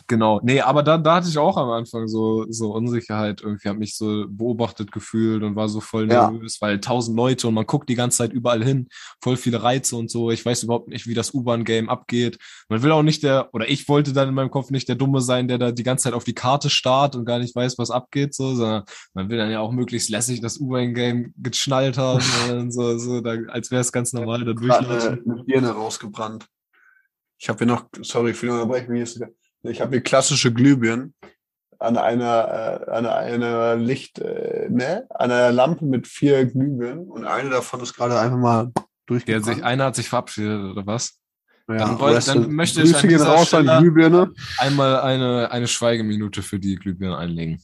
Genau, nee, aber da, da hatte ich auch am Anfang so, so Unsicherheit. Irgendwie habe mich so beobachtet gefühlt und war so voll Ja. nervös, weil tausend Leute und man guckt die ganze Zeit überall hin, voll viele Reize und so. Ich weiß überhaupt nicht, wie das U-Bahn-Game abgeht. Man will auch nicht der, oder ich wollte dann in meinem Kopf nicht der Dumme sein, der da die ganze Zeit auf die Karte starrt und gar nicht weiß, was abgeht, so, sondern man will dann ja auch möglichst lässig das U-Bahn-Game geschnallt haben, und so, so, da, als wäre es ganz normal, da durchlaufen. eine, eine Birne rausgebrannt. Ich habe hier noch, sorry für die Unterbrechung, hier ist, ich habe hier klassische Glühbirnen an einer, äh, an einer Licht, äh, ne, an einer Lampe mit vier Glühbirnen und eine davon ist gerade einfach mal durchgebrannt. sich, einer hat sich verabschiedet, oder was? ja, dann wollte- dann möchte ich an dieser raus an Stelle- Glühbirne. Einmal eine, eine Schweigeminute für die Glühbirnen einlegen.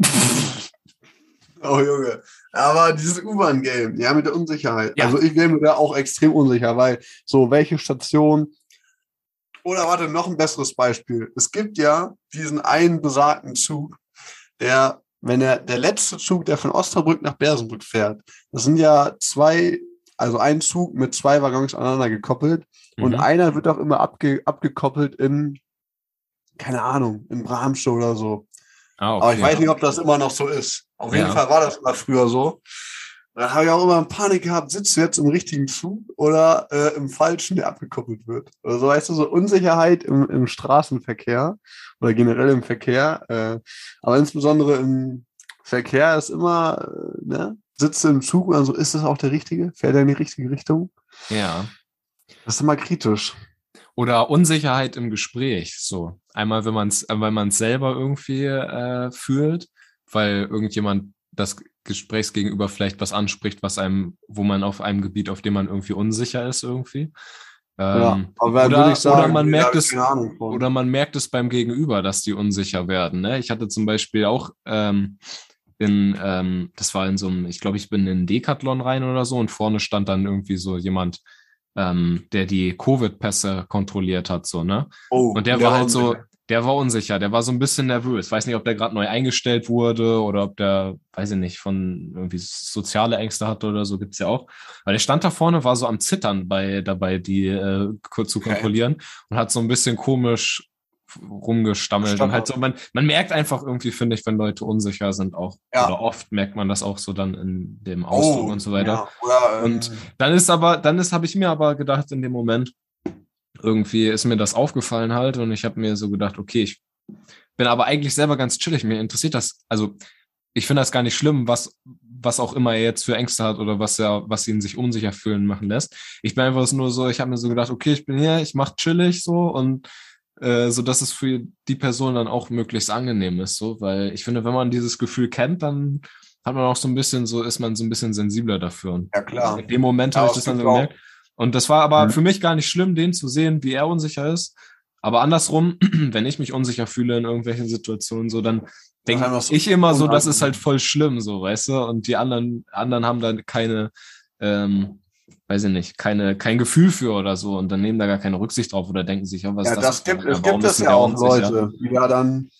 Oh Junge. Aber dieses U-Bahn-Game, ja, mit der Unsicherheit. Ja. Also ich wäre mir da auch extrem unsicher, weil so welche Station. Oder warte, noch ein besseres Beispiel. Es gibt ja diesen einen besagten Zug, der, wenn er der letzte Zug, der von Osnabrück nach Bersenbrück fährt, das sind ja zwei, also ein Zug mit zwei Waggons aneinander gekoppelt und Mhm. einer wird auch immer abge, abgekoppelt in, keine Ahnung, in Bramsche oder so. Ah, Aber ich weiß nicht, ob das immer noch so ist. Auf jeden Ja. Fall war das mal früher so. Dann habe ich auch immer Panik gehabt, sitzt du jetzt im richtigen Zug oder äh, im falschen, der abgekoppelt wird. Oder so, weißt du, so Unsicherheit im, im Straßenverkehr oder generell im Verkehr. Äh, aber insbesondere im Verkehr ist immer, äh, ne, sitzt du im Zug und dann so, ist das auch der richtige? Fährt er in die richtige Richtung? Ja. Das ist immer kritisch. Oder Unsicherheit im Gespräch. So. Einmal, wenn man es, wenn man es selber irgendwie äh, fühlt, weil irgendjemand das Gesprächsgegenüber vielleicht was anspricht, was einem, wo man auf einem Gebiet, auf dem man irgendwie unsicher ist, irgendwie. ja, Ähm, aber oder- würde ich sagen, oder man merkt es-. Oder man merkt es beim Gegenüber, dass die unsicher werden. Ne? Ich hatte zum Beispiel auch ähm, in, ähm, das war in so einem, ich glaube, ich bin in Decathlon rein oder so und vorne stand dann irgendwie so jemand, ähm, der die Covid-Pässe kontrolliert hat, so, ne? oh, Und der war halt so. Der war unsicher, der war so ein bisschen nervös. Weiß nicht, ob der gerade neu eingestellt wurde oder ob der, weiß ich nicht, von irgendwie soziale Ängste hatte oder so, gibt's ja auch. Weil der stand da vorne, war so am Zittern bei dabei, die äh, kurz zu Okay. kontrollieren und hat so ein bisschen komisch rumgestammelt und halt so, man, man merkt einfach irgendwie, finde ich, wenn Leute unsicher sind auch, Ja. oder oft merkt man das auch so dann in dem Ausdruck und so weiter. Oh, Ja. Oder, ähm, Und dann ist aber, dann ist, habe ich mir aber gedacht in dem Moment, irgendwie ist mir das aufgefallen halt und ich habe mir so gedacht, okay, ich bin aber eigentlich selber ganz chillig. Mir interessiert das, also ich finde das gar nicht schlimm, was, was auch immer er jetzt für Ängste hat oder was er, was ihn sich unsicher fühlen machen lässt. Ich bin einfach nur so, ich habe mir so gedacht, okay, ich bin hier, ich mach chillig so und äh, so dass es für die Person dann auch möglichst angenehm ist, so, weil ich finde, wenn man dieses Gefühl kennt, dann hat man auch so ein bisschen so, ist man so ein bisschen sensibler dafür. Und ja, klar. in dem Moment Ja, habe ich das dann so gemerkt. Und das war aber Mhm. für mich gar nicht schlimm, den zu sehen, wie er unsicher ist. Aber andersrum, wenn ich mich unsicher fühle in irgendwelchen Situationen, so dann denke so ich immer so, das ist halt voll schlimm, so, weißt du? Und die anderen, anderen haben dann keine, ähm, weiß ich nicht, keine, kein Gefühl für oder so und dann nehmen da gar keine Rücksicht drauf oder denken sich, oh, was Ja, ist das das? gibt, es gibt es ja auch unsicher? Leute, die da dann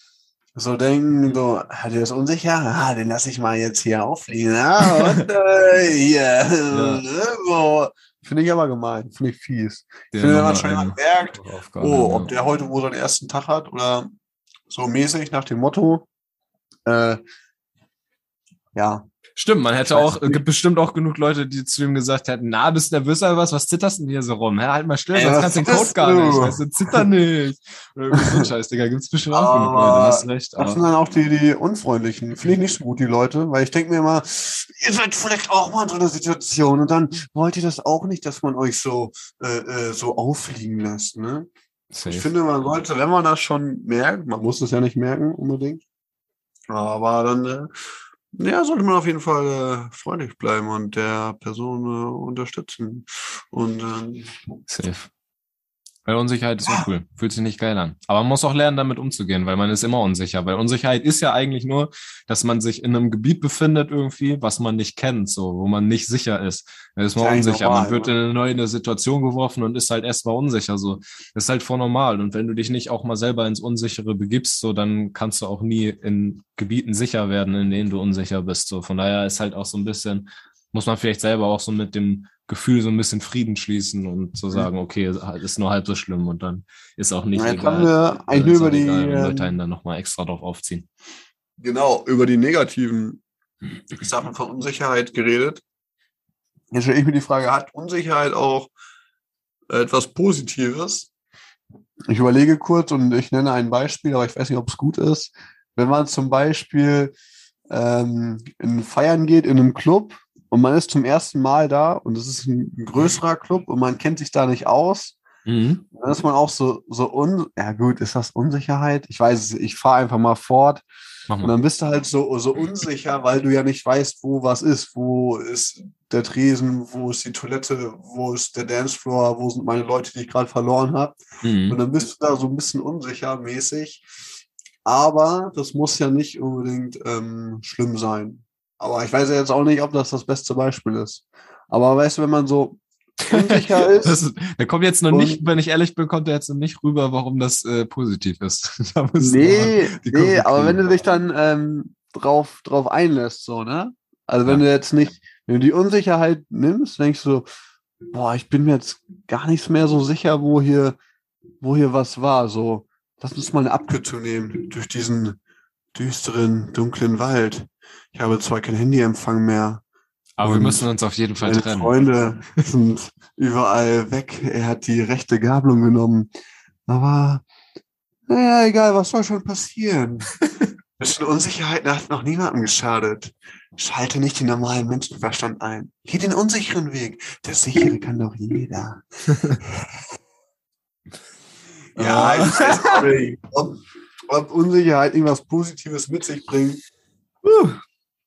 so denken, so, ah, der ist unsicher, ah, den lasse ich mal jetzt hier auffliegen. Ah, und äh, hier. ne, so. Finde ich aber gemein, finde ich fies. Ich finde, wenn man schon jemand merkt, oh, ob der heute wohl seinen ersten Tag hat oder so mäßig nach dem Motto, äh, ja, Stimmt, man hätte auch, nicht. gibt bestimmt auch genug Leute, die zu ihm gesagt hätten, na, bist du nervös oder was? Was zitterst du denn hier so rum? Hä, halt mal still, Ey, sonst kannst du den Code gar du? nicht. Weißt du, zitter nicht. Oder irgendwie so ein Scheiß, Digga, gibt's bestimmt auch genug Leute, hast recht. Das sind dann auch die, die Unfreundlichen. Finde ich nicht so gut, die Leute, weil ich denke mir immer, ihr seid vielleicht auch mal in so einer Situation und dann wollt ihr das auch nicht, dass man euch so, äh, äh, so auffliegen lässt. Ne? safe. Ich finde, man sollte, wenn man das schon merkt, man muss es ja nicht merken unbedingt, aber dann äh, ja, sollte man auf jeden Fall äh, freundlich bleiben und der Person äh, unterstützen. Und ähm, safe. Weil Unsicherheit ist uncool. Fühlt sich nicht geil an. Aber man muss auch lernen, damit umzugehen, weil man ist immer unsicher. Weil Unsicherheit ist ja eigentlich nur, dass man sich in einem Gebiet befindet irgendwie, was man nicht kennt, so, wo man nicht sicher ist. Da ist man eigentlich unsicher. normal, man wird ne? in eine neue Situation geworfen und ist halt erstmal unsicher, so. Das ist halt voll normal. Und wenn du dich nicht auch mal selber ins Unsichere begibst, so, dann kannst du auch nie in Gebieten sicher werden, in denen du unsicher bist, so. Von daher ist halt auch so ein bisschen, muss man vielleicht selber auch so mit dem Gefühl so ein bisschen Frieden schließen und zu so sagen, okay, ist nur halb so schlimm und dann ist auch nicht Ja, egal. haben wir eigentlich nur über die, egal, wenn ähm, Leute einen dann nochmal extra drauf aufziehen. genau, über die negativen Sachen von Unsicherheit geredet. Jetzt stelle ich mir die Frage, hat Unsicherheit auch etwas Positives? Ich überlege kurz und ich nenne ein Beispiel, aber ich weiß nicht, ob es gut ist. Wenn man zum Beispiel ähm, in Feiern geht in einem Club und man ist zum ersten Mal da und es ist ein größerer Club und man kennt sich da nicht aus, Mhm. dann ist man auch so, so un, ja gut, ist das Unsicherheit? Ich weiß es, ich fahre einfach mal fort. Mach Und mal. dann bist du halt so, so unsicher, weil du ja nicht weißt, wo was ist. Wo ist der Tresen, wo ist die Toilette, wo ist der Dancefloor, wo sind meine Leute, die ich gerade verloren habe. Und Mhm. dann bist du da so ein bisschen unsicher mäßig. Aber das muss ja nicht unbedingt ähm, schlimm sein. Aber ich weiß jetzt auch nicht, ob das das beste Beispiel ist. Aber weißt du, wenn man so unsicher ist, ist, der kommt jetzt noch nicht, wenn ich ehrlich bin, kommt er jetzt noch nicht rüber, warum das äh, positiv ist. Da Nee, nee, aber wenn du dich dann ähm, drauf, drauf einlässt, so, ne? Also wenn Ja. du jetzt nicht, wenn du die Unsicherheit nimmst, denkst du, boah, ich bin mir jetzt gar nichts mehr so sicher, wo hier, wo hier was war. So, lass uns mal eine Abkürzung nehmen durch diesen düsteren, dunklen Wald. Ich habe zwar kein Handyempfang mehr. Aber wir müssen uns auf jeden Fall Meine trennen. Freunde sind überall weg. Er hat die rechte Gabelung genommen. Aber, naja, egal, was soll schon passieren? Bisschen Unsicherheit hat noch niemandem geschadet. Schalte nicht den normalen Menschenverstand ein. Geh den unsicheren Weg. Der sichere kann doch jeder. ja, ich weiß nicht, ob, ob Unsicherheit irgendwas Positives mit sich bringt. Puh.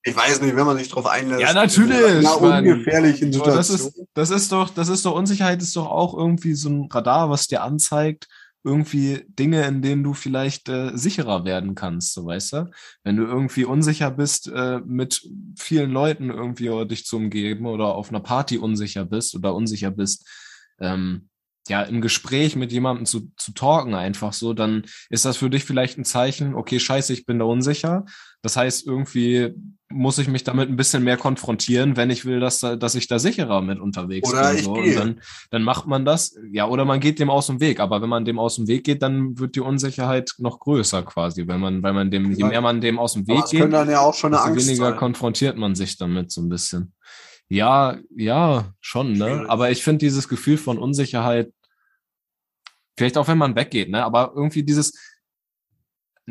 Ich weiß nicht, wenn man sich drauf einlässt. Ja, natürlich, Ja, Mann. ungefährlichen Aber das ist, das ist doch, das ist doch, Unsicherheit ist doch auch irgendwie so ein Radar, was dir anzeigt, irgendwie Dinge, in denen du vielleicht äh, sicherer werden kannst, so weißt du? Wenn du irgendwie unsicher bist, äh, mit vielen Leuten irgendwie oder dich zu umgeben oder auf einer Party unsicher bist oder unsicher bist, ähm, ja, im Gespräch mit jemandem zu, zu talken einfach so, dann ist das für dich vielleicht ein Zeichen, okay, scheiße, ich bin da unsicher. Das heißt, irgendwie muss ich mich damit ein bisschen mehr konfrontieren, wenn ich will, dass, da, dass ich da sicherer mit unterwegs Oder bin. So. Und dann, dann macht man das, ja, oder man geht dem aus dem Weg. Aber wenn man dem aus dem Weg geht, dann wird die Unsicherheit noch größer quasi, wenn man, weil man dem, je mehr man dem aus dem Weg geht, dann ja auch schon eine desto Angst weniger sein. konfrontiert man sich damit so ein bisschen. Ja, ja, schon, ne? Schwierig. Aber ich finde dieses Gefühl von Unsicherheit, vielleicht auch wenn man weggeht, ne? Aber irgendwie dieses,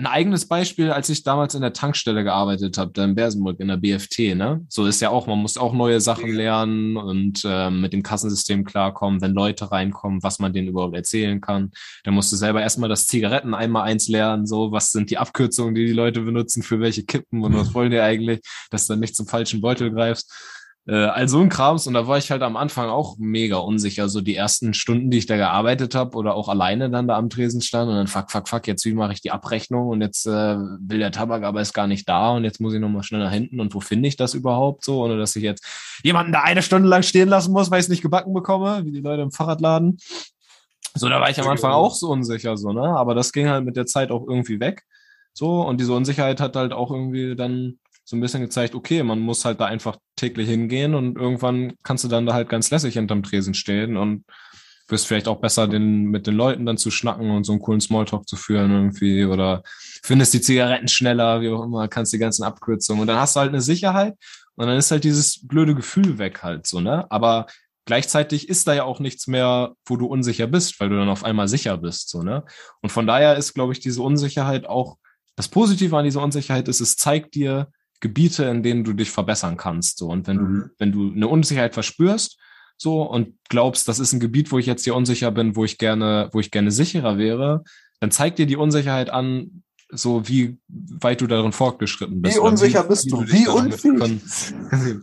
ein eigenes Beispiel, als ich damals in der Tankstelle gearbeitet habe, da in Bersenburg in der BFT, ne? So ist ja auch, man muss auch neue Sachen lernen und ähm, mit dem Kassensystem klarkommen, wenn Leute reinkommen, was man denen überhaupt erzählen kann. Dann musst du selber erstmal das Zigaretten einmal eins lernen, so, was sind die Abkürzungen, die die Leute benutzen, für welche Kippen und was wollen die eigentlich, dass du dann nicht zum falschen Beutel greifst. Äh, all so ein Krams und da war ich halt am Anfang auch mega unsicher. So die ersten Stunden, die ich da gearbeitet habe oder auch alleine dann da am Tresen stand und dann fuck, fuck, fuck, jetzt wie mache ich die Abrechnung und jetzt äh, will der Tabak aber ist gar nicht da und jetzt muss ich nochmal schnell nach hinten und wo finde ich das überhaupt so, ohne dass ich jetzt jemanden da eine Stunde lang stehen lassen muss, weil ich es nicht gebacken bekomme, wie die Leute im Fahrradladen. So, da war ich am Anfang auch so unsicher, so, ne? Aber das ging halt mit der Zeit auch irgendwie weg. So, und diese Unsicherheit hat halt auch irgendwie dann so ein bisschen gezeigt, okay, man muss halt da einfach täglich hingehen und irgendwann kannst du dann da halt ganz lässig hinterm Tresen stehen und wirst vielleicht auch besser, den, mit den Leuten dann zu schnacken und so einen coolen Smalltalk zu führen irgendwie oder findest die Zigaretten schneller, wie auch immer, kannst die ganzen Abkürzungen und dann hast du halt eine Sicherheit und dann ist halt dieses blöde Gefühl weg halt so, ne? Aber gleichzeitig ist da ja auch nichts mehr, wo du unsicher bist, weil du dann auf einmal sicher bist, so, ne? Und von daher ist, glaube ich, diese Unsicherheit auch, das Positive an dieser Unsicherheit ist, es zeigt dir Gebiete, in denen du dich verbessern kannst, so. Und wenn du, Mhm. wenn du eine Unsicherheit verspürst, so, und glaubst, das ist ein Gebiet, wo ich jetzt hier unsicher bin, wo ich gerne, wo ich gerne sicherer wäre, dann zeigt dir die Unsicherheit an, so wie weit du darin fortgeschritten bist. Wie unsicher bist du? Wie damit unfähig? kon-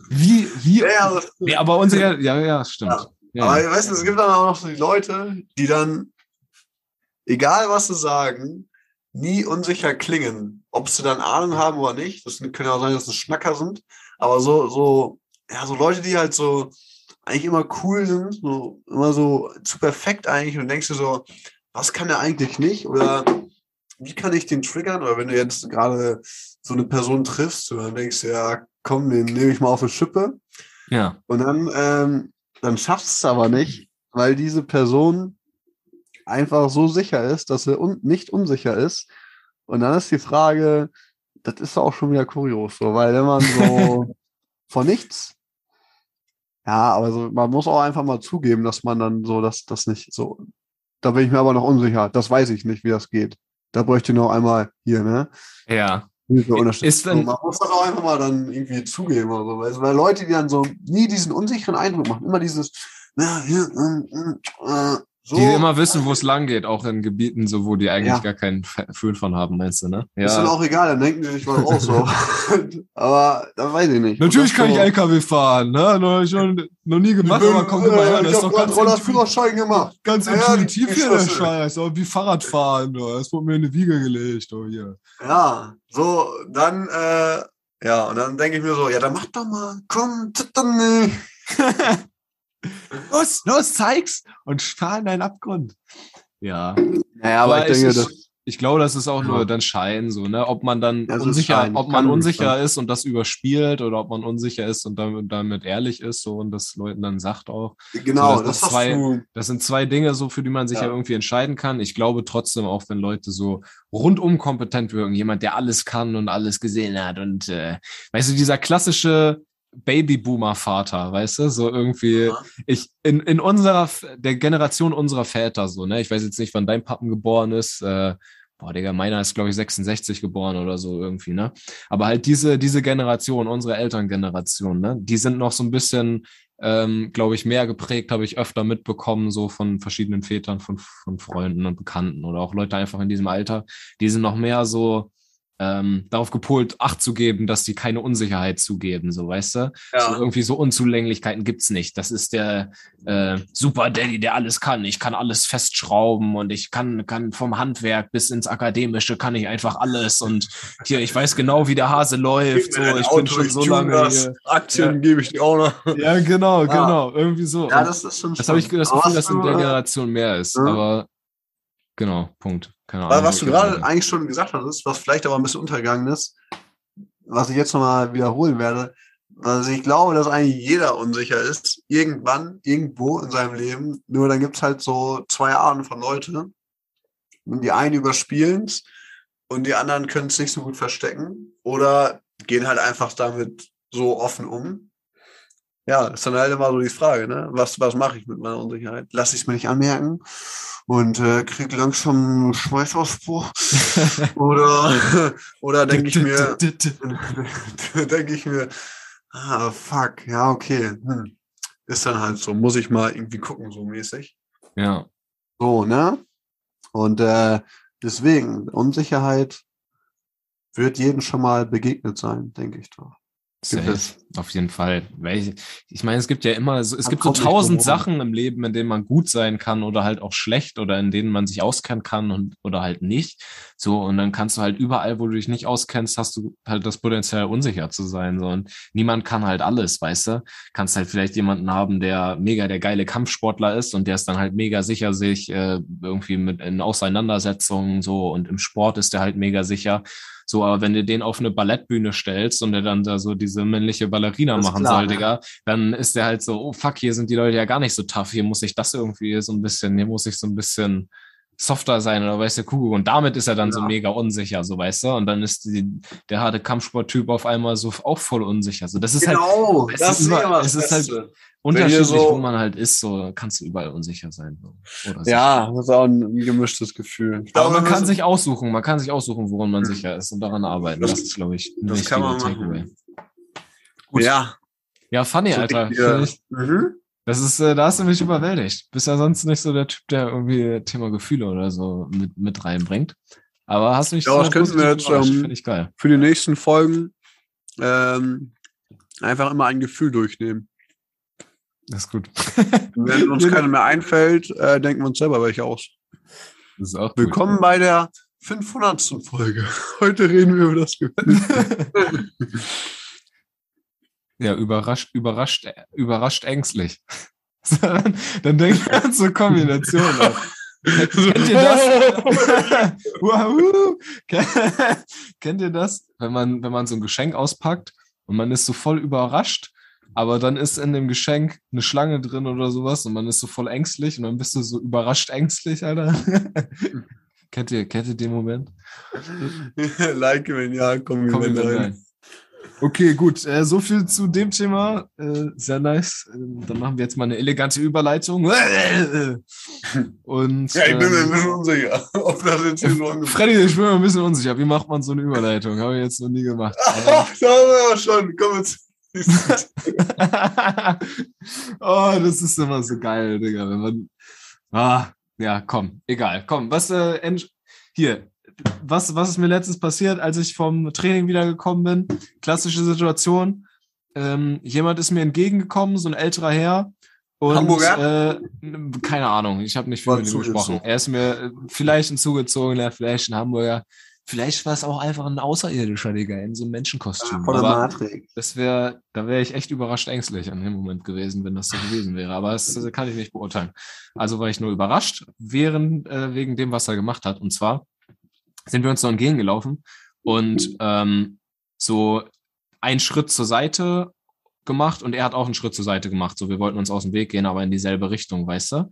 Wie, wie, Ja, ja, aber unsicher, ja, ja, stimmt. Ja. Ja. Aber weißt du, es gibt dann auch noch so die Leute, die dann, egal was sie sagen, nie unsicher klingen. Ob sie dann Ahnung haben oder nicht, das können ja auch sein, dass es Schnacker sind, aber so, so, ja, so Leute, die halt so eigentlich immer cool sind, so immer so zu perfekt eigentlich und denkst du so, was kann er eigentlich nicht oder wie kann ich den triggern? Oder wenn du jetzt gerade so eine Person triffst und dann denkst du, ja, komm, den nehme ich mal auf eine Schippe. ja. Und dann ähm, dann schaffst du es aber nicht, weil diese Person einfach so sicher ist, dass sie un nicht unsicher ist. Und dann ist die Frage, das ist auch schon wieder kurios, so, weil wenn man so von nichts, ja, aber so, man muss auch einfach mal zugeben, dass man dann so, dass das nicht so, da bin ich mir aber noch unsicher. Das weiß ich nicht, wie das geht. Da bräuchte ich noch einmal hier, ne? Ja. Ist denn, man muss das auch einfach mal dann irgendwie zugeben. Also, weil, weil Leute, die dann so nie diesen unsicheren Eindruck machen, immer dieses, ja, hier, äh, äh, so. Die immer wissen, wo es lang geht, auch in Gebieten, so wo die eigentlich ja. gar keinen Föhn von haben, meinst du, ne? Ja. Ist dann auch egal, dann denken die sich mal raus. So. Aber da weiß ich nicht. Natürlich kann ich LKW fahren, ne? Noch, schon, noch nie gemacht, bin, aber komm äh, mal her. Das ist doch ganz Rollerführerschein gemacht. Ganz ja, intuitiv hier der Scheiß. Aber wie Fahrradfahren, oh. das wurde mir in die Wiege gelegt, oh hier. Ja, so, dann, äh, ja, und dann denke ich mir so, ja, dann mach doch mal, komm, dann nicht. Los, los, zeig's und fahr in deinen Abgrund. Ja. Naja, aber, aber ich denke, das ich glaube, das ist auch nur dann Schein, so, ne? Ob man dann ja, unsicher, ob man unsicher sein. ist und das überspielt oder ob man unsicher ist und damit, damit ehrlich ist, so und das Leuten dann sagt auch. Genau, so, das, das, zwei, das sind zwei Dinge, so für die man sich ja. ja. irgendwie entscheiden kann. Ich glaube trotzdem auch, wenn Leute so rundum kompetent wirken, jemand, der alles kann und alles gesehen hat und äh, weißt du, dieser klassische Babyboomer-Vater, weißt du? So irgendwie, ich, in, in unserer, der Generation unserer Väter, so, ne? Ich weiß jetzt nicht, wann dein Pappen geboren ist, äh, boah, Digga, meiner ist, glaube ich, 66 geboren oder so irgendwie, ne? Aber halt diese, diese Generation, unsere Elterngeneration, ne? Die sind noch so ein bisschen, ähm, glaube ich, mehr geprägt, habe ich öfter mitbekommen, so von verschiedenen Vätern, von, von Freunden und Bekannten oder auch Leute einfach in diesem Alter, die sind noch mehr so, ähm, darauf gepolt, Acht zu geben, dass die keine Unsicherheit zugeben, so weißt du? Ja. So irgendwie so Unzulänglichkeiten gibt's nicht. Das ist der äh, Super Daddy, der alles kann. Ich kann alles festschrauben und ich kann, kann vom Handwerk bis ins Akademische kann ich einfach alles und hier, ich weiß genau, wie der Hase läuft. So, ich Auto, bin schon so lange das. hier. Aktien ja. gebe ich dir auch noch. Ja, genau, ja. genau. Irgendwie so. Ja, das ist schon Das habe ich das Gefühl, dass in der Generation mehr ist. Aber genau, Punkt. Keine Ahnung, was du gerade eigentlich schon gesagt hast, was vielleicht aber ein bisschen untergegangen ist, was ich jetzt nochmal wiederholen werde, also ich glaube, dass eigentlich jeder unsicher ist, irgendwann, irgendwo in seinem Leben. Nur dann gibt es halt so zwei Arten von Leute. Und die einen überspielen es und die anderen können es nicht so gut verstecken oder gehen halt einfach damit so offen um. Ja, ist dann halt immer so die Frage, ne? Was, was mache ich mit meiner Unsicherheit? Lass ich es mir nicht anmerken? und äh, krieg langsam einen Schweißausbruch. oder oder denke ich mir, denke ich mir, ah, fuck, ja, okay. Hm. Ist dann halt so, muss ich mal irgendwie gucken, so mäßig. Ja. So, ne? Und äh, deswegen, Unsicherheit wird jedem schon mal begegnet sein, denke ich doch. Safe, auf jeden Fall. Ich, ich meine, es gibt ja immer, so, es gibt so tausend Sachen im Leben, in denen man gut sein kann oder halt auch schlecht oder in denen man sich auskennen kann und oder halt nicht. So, und dann kannst du halt überall, wo du dich nicht auskennst, hast du halt das Potenzial, unsicher zu sein. So, und niemand kann halt alles, weißt du? Kannst halt vielleicht jemanden haben, der mega der geile Kampfsportler ist und der ist dann halt mega sicher sich äh, irgendwie mit in Auseinandersetzungen so und im Sport ist der halt mega sicher. So, aber wenn du den auf eine Ballettbühne stellst und der dann da so diese männliche Ballerina machen klar, soll, ne? Digga, dann ist der halt so, oh fuck, hier sind die Leute ja gar nicht so tough, hier muss ich das irgendwie so ein bisschen, hier muss ich so ein bisschen softer sein oder weißt du, Kugel. Und damit ist er dann ja. so mega unsicher, so weißt du. Und dann ist die, der harte Kampfsporttyp auf einmal so auch voll unsicher. So, das ist halt genau, halt, es ist, immer, es ist halt unterschiedlich, so, wo man halt ist, so kannst du überall unsicher sein. So. ja, das ist auch ein, gemischtes Gefühl. Aber man kann sich aussuchen, man kann sich aussuchen, woran man sicher ist und daran arbeiten. Das, das ist, glaube ich, ein das kann man Takeaway. Gut. Ja. Ja, funny, so Alter. Ich, mhm. Das ist, äh, da hast du mich überwältigt. Bist ja sonst nicht so der Typ, der irgendwie Thema Gefühle oder so mit, mit reinbringt. Aber hast du mich ja, so das könnten wir jetzt ähm, ich geil. für die nächsten Folgen ähm, einfach immer ein Gefühl durchnehmen. Das ist gut. Wenn uns keine mehr einfällt, äh, denken wir uns selber welche aus. Das ist auch Willkommen gut. bei der 500. Folge. Heute reden wir über das Gefühl. Ja, überrascht, überrascht, überrascht ängstlich. dann, dann denkt man an so Kombinationen. Kennt ihr das? Kennt ihr das? Wenn man, wenn man so ein Geschenk auspackt und man ist so voll überrascht aber dann ist in dem Geschenk eine Schlange drin oder sowas und man ist so voll ängstlich und dann bist du so überrascht ängstlich, Alter. kennt, ihr, kennt ihr den Moment? like, wenn ja, komm, Komm, rein. rein. Okay, gut. Äh, so viel zu dem Thema. Äh, sehr nice. Ähm, dann machen wir jetzt mal eine elegante Überleitung. Und Ja, ich bin mir ein ähm, bisschen unsicher, ob das jetzt hier angefangen Freddy, ich bin mir ein bisschen unsicher. Wie macht man so eine Überleitung? Habe ich jetzt noch nie gemacht. Ach, da haben wir schon. Komm jetzt. oh, das ist immer so geil, Digga. Wenn man. Ah, ja, komm, egal. Komm, was, äh, hier, was, was ist mir letztens passiert, als ich vom Training wiedergekommen bin? Klassische Situation. Ähm, jemand ist mir entgegengekommen, so ein älterer Herr. Und, Hamburger? Äh, keine Ahnung, ich habe nicht viel War mit ihm gesprochen. Er ist mir äh, vielleicht ein zugezogener, vielleicht ein Hamburger. Vielleicht war es auch einfach ein Außerirdischer, Digga, in so einem Menschenkostüm. Der Aber Matrix. das wäre, da wäre ich echt überrascht ängstlich an dem Moment gewesen, wenn das so gewesen wäre. Aber das, äh, kann ich nicht beurteilen. Also war ich nur überrascht, während, äh, wegen dem, was er gemacht hat. Und zwar sind wir uns so entgegengelaufen und ähm, so einen Schritt zur Seite gemacht und er hat auch einen Schritt zur Seite gemacht. So, wir wollten uns aus dem Weg gehen, aber in dieselbe Richtung, weißt du?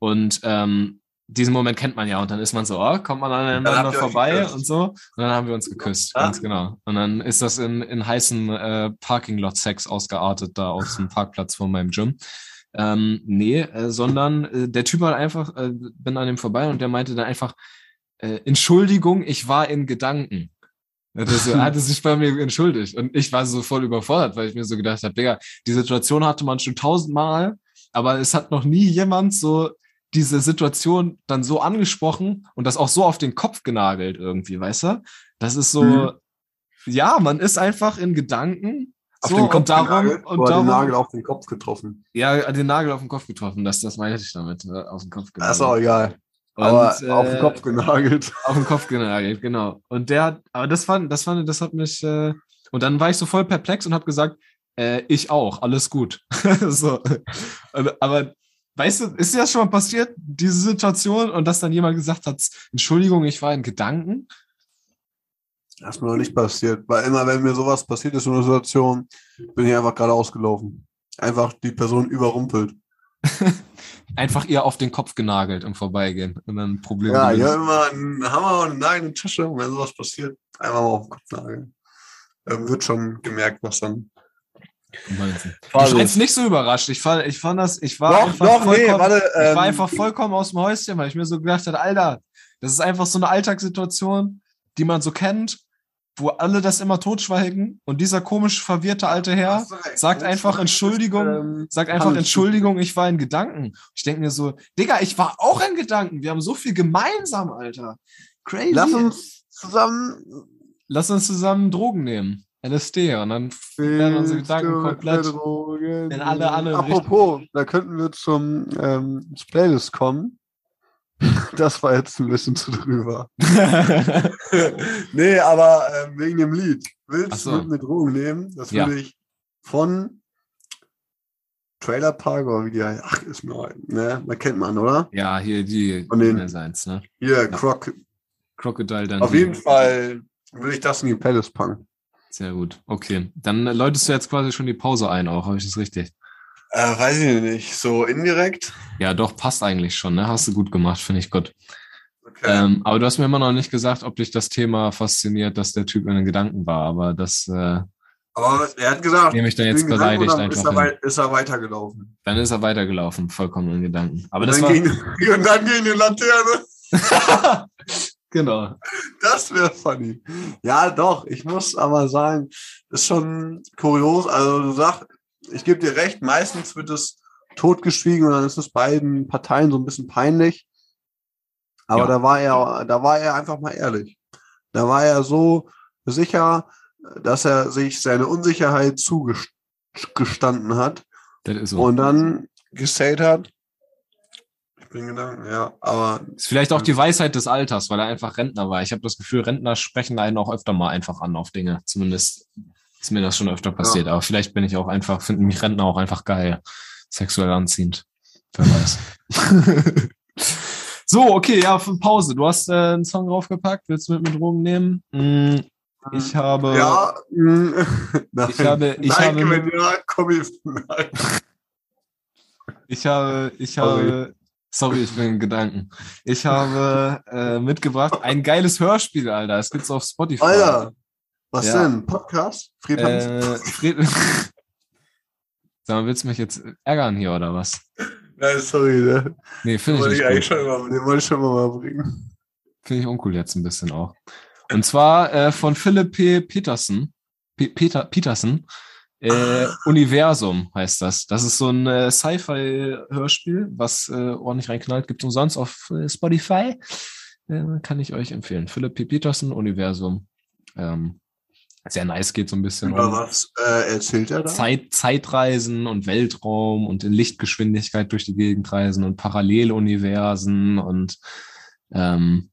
Und ähm, diesen Moment kennt man ja und dann ist man so, oh, kommt man aneinander vorbei und so. Und dann haben wir uns geküsst, Ja. ganz genau. Und dann ist das in, in heißen äh, Parking-Lot-Sex ausgeartet, da auf dem Parkplatz von meinem Gym. Ähm, nee, äh, sondern äh, der Typ hat einfach, äh, bin an ihm vorbei und der meinte dann einfach, äh, Entschuldigung, ich war in Gedanken. Er hatte, sich bei mir entschuldigt und ich war so voll überfordert, weil ich mir so gedacht habe, Digga, die Situation hatte man schon tausendmal, aber es hat noch nie jemand so diese Situation dann so angesprochen und das auch so auf den Kopf genagelt irgendwie, weißt du? Das ist so, Mhm. ja, man ist einfach in Gedanken Auf so den Kopf und darum genagelt und darum den Nagel auf den Kopf getroffen. ja den Nagel auf den Kopf getroffen, das das meine ich damit, äh, auf den Kopf genagelt. Das ist auch egal. Und, Aber auf äh, den Kopf genagelt. auf den Kopf genagelt, genau. Und der, hat- aber das fand, das fand, das hat mich, äh, und dann war ich so voll perplex und habe gesagt, äh, ich auch, alles gut. so. Und, aber weißt du, ist dir das schon mal passiert, diese Situation, und dass dann jemand gesagt hat, Entschuldigung, ich war in Gedanken? Das ist mir noch nicht passiert. Weil immer, wenn mir sowas passiert ist in einer Situation, bin ich einfach gerade ausgelaufen. Einfach die Person überrumpelt. Einfach ihr auf den Kopf genagelt im Vorbeigehen und dann Probleme. Ja, habe immer einen Hammer und einen Nagel in der Tasche und wenn sowas passiert, einfach mal auf den Kopf nageln. Ähm, wird schon gemerkt, was dann. Du scheinst nicht so überrascht. Ich fand, ich fand das, ich war Doch, einfach doch, nee, warte. Ich war ähm, einfach vollkommen aus dem Häuschen, weil ich mir so gedacht habe, Alter, das ist einfach so eine Alltagssituation, die man so kennt, wo alle das immer totschweigen und dieser komisch verwirrte alte Herr recht. sagt einfach Entschuldigung, ähm, sagt einfach Entschuldigung, ich war in Gedanken. Ich denke mir so, Digga, ich war auch in Gedanken. Wir haben so viel gemeinsam, Alter. Crazy. Lass uns zusammen Lass uns zusammen Drogen nehmen. LSD und dann werden unsere Gedanken komplett Drogen? in alle anderen Apropos, da könnten wir zum ähm, Playlist kommen. Das war jetzt ein bisschen zu drüber. nee, aber ähm, wegen dem Lied. Willst so. du mit mir Drogen nehmen? Das Ja. würde ich von Trailer Park oder wie die heißt. Ach, ist mir ein- ne, man kennt man, oder? ja, hier die Von den- seins, ne? Hier, Croc. Crocodile dann. Auf jeden Fall würde ich das in die Playlist packen. Sehr gut. Okay. Dann läutest du jetzt quasi schon die Pause ein, auch. Habe ich das richtig? Äh, weiß ich nicht. So indirekt. Ja, doch, passt eigentlich schon, ne? Hast du gut gemacht, finde ich gut. Okay. Ähm, aber du hast mir immer noch nicht gesagt, ob dich das Thema fasziniert, dass der Typ in den Gedanken war. Aber das äh, aber er hat gesagt, nehme ich dann jetzt Gedanken beleidigt dann ist einfach er, wei ist er weitergelaufen. Dann ist er weitergelaufen, vollkommen in Gedanken. Aber und, das dann war. gegen, und dann gegen die Laterne. genau. Das wäre funny. Ja, doch. Ich muss aber sagen, ist schon kurios. Also du sagst, ich gebe dir recht, meistens wird es totgeschwiegen und dann ist es beiden Parteien so ein bisschen peinlich. Aber Ja. da war er, da war er einfach mal ehrlich. Da war er so sicher, dass er sich seine Unsicherheit zugestanden hat Das ist so. und dann gesayt hat. Ich bin Gedanken, ja, aber ist vielleicht auch die Weisheit des Alters, weil er einfach Rentner war. Ich habe das Gefühl, Rentner sprechen einen auch öfter mal einfach an auf Dinge. Zumindest ist mir das schon öfter passiert. Aber vielleicht bin ich auch einfach, finden mich Rentner auch einfach geil. Sexuell anziehend. Wer weiß. so, okay, ja, für Pause. Du hast äh, einen Song draufgepackt. Willst du mit mir Drogen nehmen? Mm, Ich habe. Ja, nein. ich habe. Ich nein, habe. wenn ja, komm ich. Nein. Ich habe. Ich habe. Sorry, ich bin in Gedanken. Ich habe äh, mitgebracht ein geiles Hörspiel, Alter. Es gibt's auf Spotify. Alter, was Ja. denn? Podcast? Fred? Äh, Fred Sag mal, willst du mich jetzt ärgern hier oder was? Nein, sorry, ne? Nee, finde ich nicht ich eigentlich schon mal, den wollte ich schon mal bringen. Finde ich uncool jetzt ein bisschen auch. Und zwar äh, von Philipp P. Peterson. P Peter Peterson. Äh, Universum heißt das. Das ist so ein äh, Sci-Fi-Hörspiel, was äh, ordentlich reinknallt. Gibt umsonst auf äh, Spotify. Äh, kann ich euch empfehlen. Philipp P. Peterson, Universum. Ähm, sehr nice, geht so ein bisschen Über um was äh, erzählt er da? Zeit, Zeitreisen und Weltraum und in Lichtgeschwindigkeit durch die Gegend reisen und Paralleluniversen und ähm,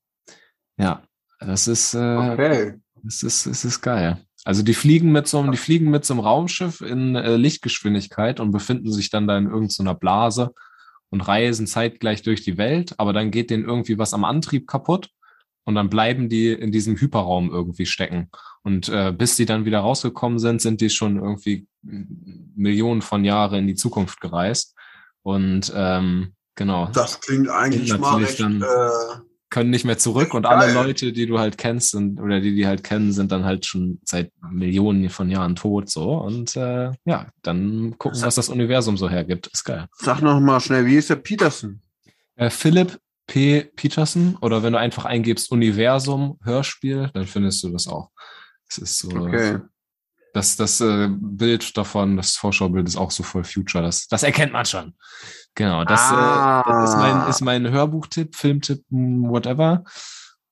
ja, das ist, äh, Okay. das ist, das ist geil. Also die fliegen mit so einem, die fliegen mit so einem Raumschiff in äh, Lichtgeschwindigkeit und befinden sich dann da in irgendeiner Blase und reisen zeitgleich durch die Welt, aber dann geht denen irgendwie was am Antrieb kaputt und dann bleiben die in diesem Hyperraum irgendwie stecken. Und äh, bis die dann wieder rausgekommen sind, sind die schon irgendwie Millionen von Jahren in die Zukunft gereist. Und ähm, genau, Das klingt eigentlich Natürlich mal recht, dann- äh, können nicht mehr zurück und Geil. alle Leute, die du halt kennst sind, oder die die halt kennen, sind dann halt schon seit Millionen von Jahren tot so und äh, ja, dann gucken, was das Universum so hergibt. Ist geil. Sag noch mal schnell, wie ist der Peterson? Äh, Philipp P. Peterson oder wenn du einfach eingibst Universum Hörspiel, dann findest du das auch. Es ist so Okay. das, das äh, Bild davon, das Vorschaubild ist auch so voll Future. Das, das erkennt man schon. Genau, das, Ah. äh, das ist mein, ist mein Hörbuchtipp, Filmtipp, m, whatever.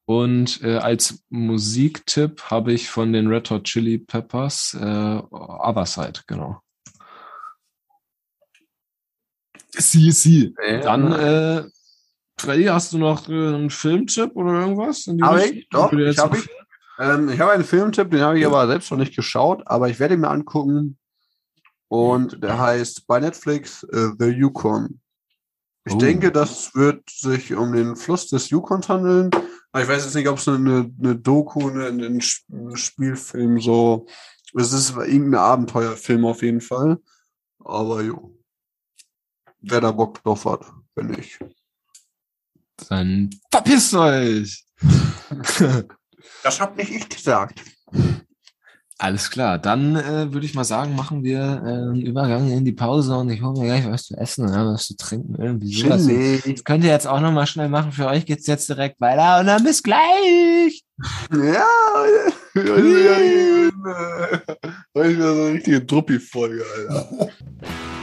Und äh, als Musiktipp habe ich von den Red Hot Chili Peppers äh, Other Side, genau. Sie, sie. Ja. Dann, äh, Freddy, hast du noch äh, einen Filmtipp oder irgendwas? Hab Richtung? ich, doch, ich hab ich. Ähm, ich habe einen Filmtipp, den habe ich aber selbst noch nicht geschaut, aber ich werde ihn mir angucken. Und der heißt bei Netflix äh, The Yukon. Ich Oh. denke, das wird sich um den Fluss des Yukons handeln. Aber ich weiß jetzt nicht, ob es eine, eine Doku, eine, ein Spielfilm so. Es ist irgendein Abenteuerfilm auf jeden Fall. Aber jo. Wer da Bock drauf hat, bin ich. Dann verpisst euch! Das hab nicht ich gesagt. Alles klar, dann äh, würde ich mal sagen, machen wir äh, einen Übergang in die Pause und ich hole mir gleich was zu essen oder was zu trinken. Irgendwie sowas. Das könnt ihr jetzt auch nochmal schnell machen. Für euch geht's jetzt direkt weiter und dann bis gleich. Ja, heute ist wieder so eine richtige Druppi-Folge, Alter.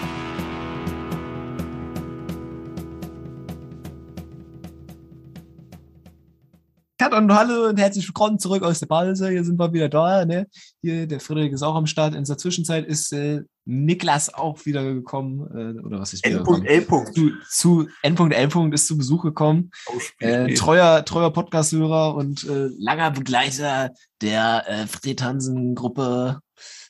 Kat und hallo und herzlich willkommen zurück aus der Pause. Hier sind wir wieder da. Ne? Hier, der Frederik ist auch am Start. In der Zwischenzeit ist äh, Niklas auch wieder gekommen. Äh, oder was ist wieder. Zu, zu N.L. ist zu Besuch gekommen. Äh, treuer, treuer Podcast-Hörer und äh, langer Begleiter der äh, Fred Hansen-Gruppe.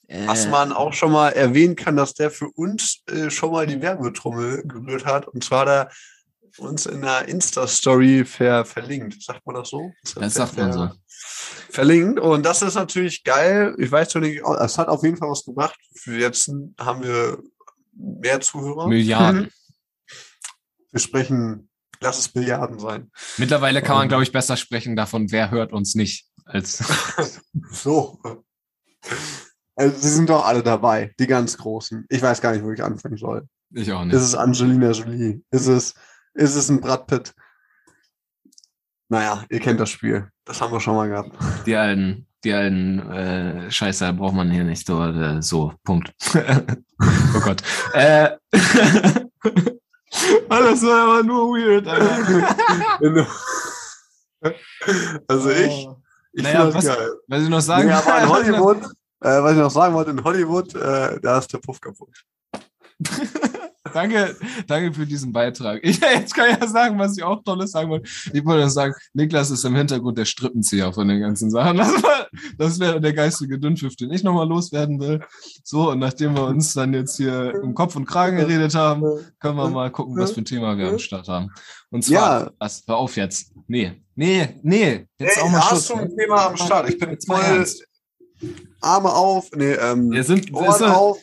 Äh, Was man auch schon mal erwähnen kann, dass der für uns schon mal die Werbetrommel gerührt hat. Und zwar da uns in der Insta-Story ver verlinkt. Sagt man das so? Das ver- sagt man so. Verlinkt. Und das ist natürlich geil. Ich weiß schon nicht, es hat auf jeden Fall was gemacht. Für jetzt haben wir mehr Zuhörer. Milliarden. Wir sprechen, lass es Milliarden sein. Mittlerweile kann man, glaube ich, besser sprechen davon, wer hört uns nicht. Als So. Also, sie sind doch alle dabei, die ganz Großen. Ich weiß gar nicht, wo ich anfangen soll. ich auch nicht. Ist es Angelina Jolie? Ist es, ist es ein Brad Pitt? Naja, ihr kennt das Spiel. Das haben wir schon mal gehabt. Die alten, die alten äh, Scheiße braucht man hier nicht so, äh, so Punkt. oh Gott. Äh, Alles war aber nur weird, Alter. also ich, ich Naja, finde das was- geil. Was ich noch sagen Nee, aber in Hollywood, äh, was ich noch sagen wollte, in Hollywood, äh, da ist der Puff kaputt. Danke, danke für diesen Beitrag. Ich, jetzt kann ich ja sagen, was ich auch Tolles sagen wollte. Ich wollte nur sagen, Niklas ist im Hintergrund der Strippenzieher von den ganzen Sachen. Das, war- das wäre der geistige Dünnpfiff, den ich nochmal loswerden will. So, und nachdem wir uns dann jetzt hier um Kopf und Kragen geredet haben, können wir mal gucken, was für ein Thema wir am Start haben. Und zwar, Ja. was, hör auf jetzt. Nee, nee, nee, jetzt Ey, auch mal hast Schluss. du ein Thema am Start? Ich bin Jetzt voll. Arme auf, nee, ähm, Wir sind, Ohren auf.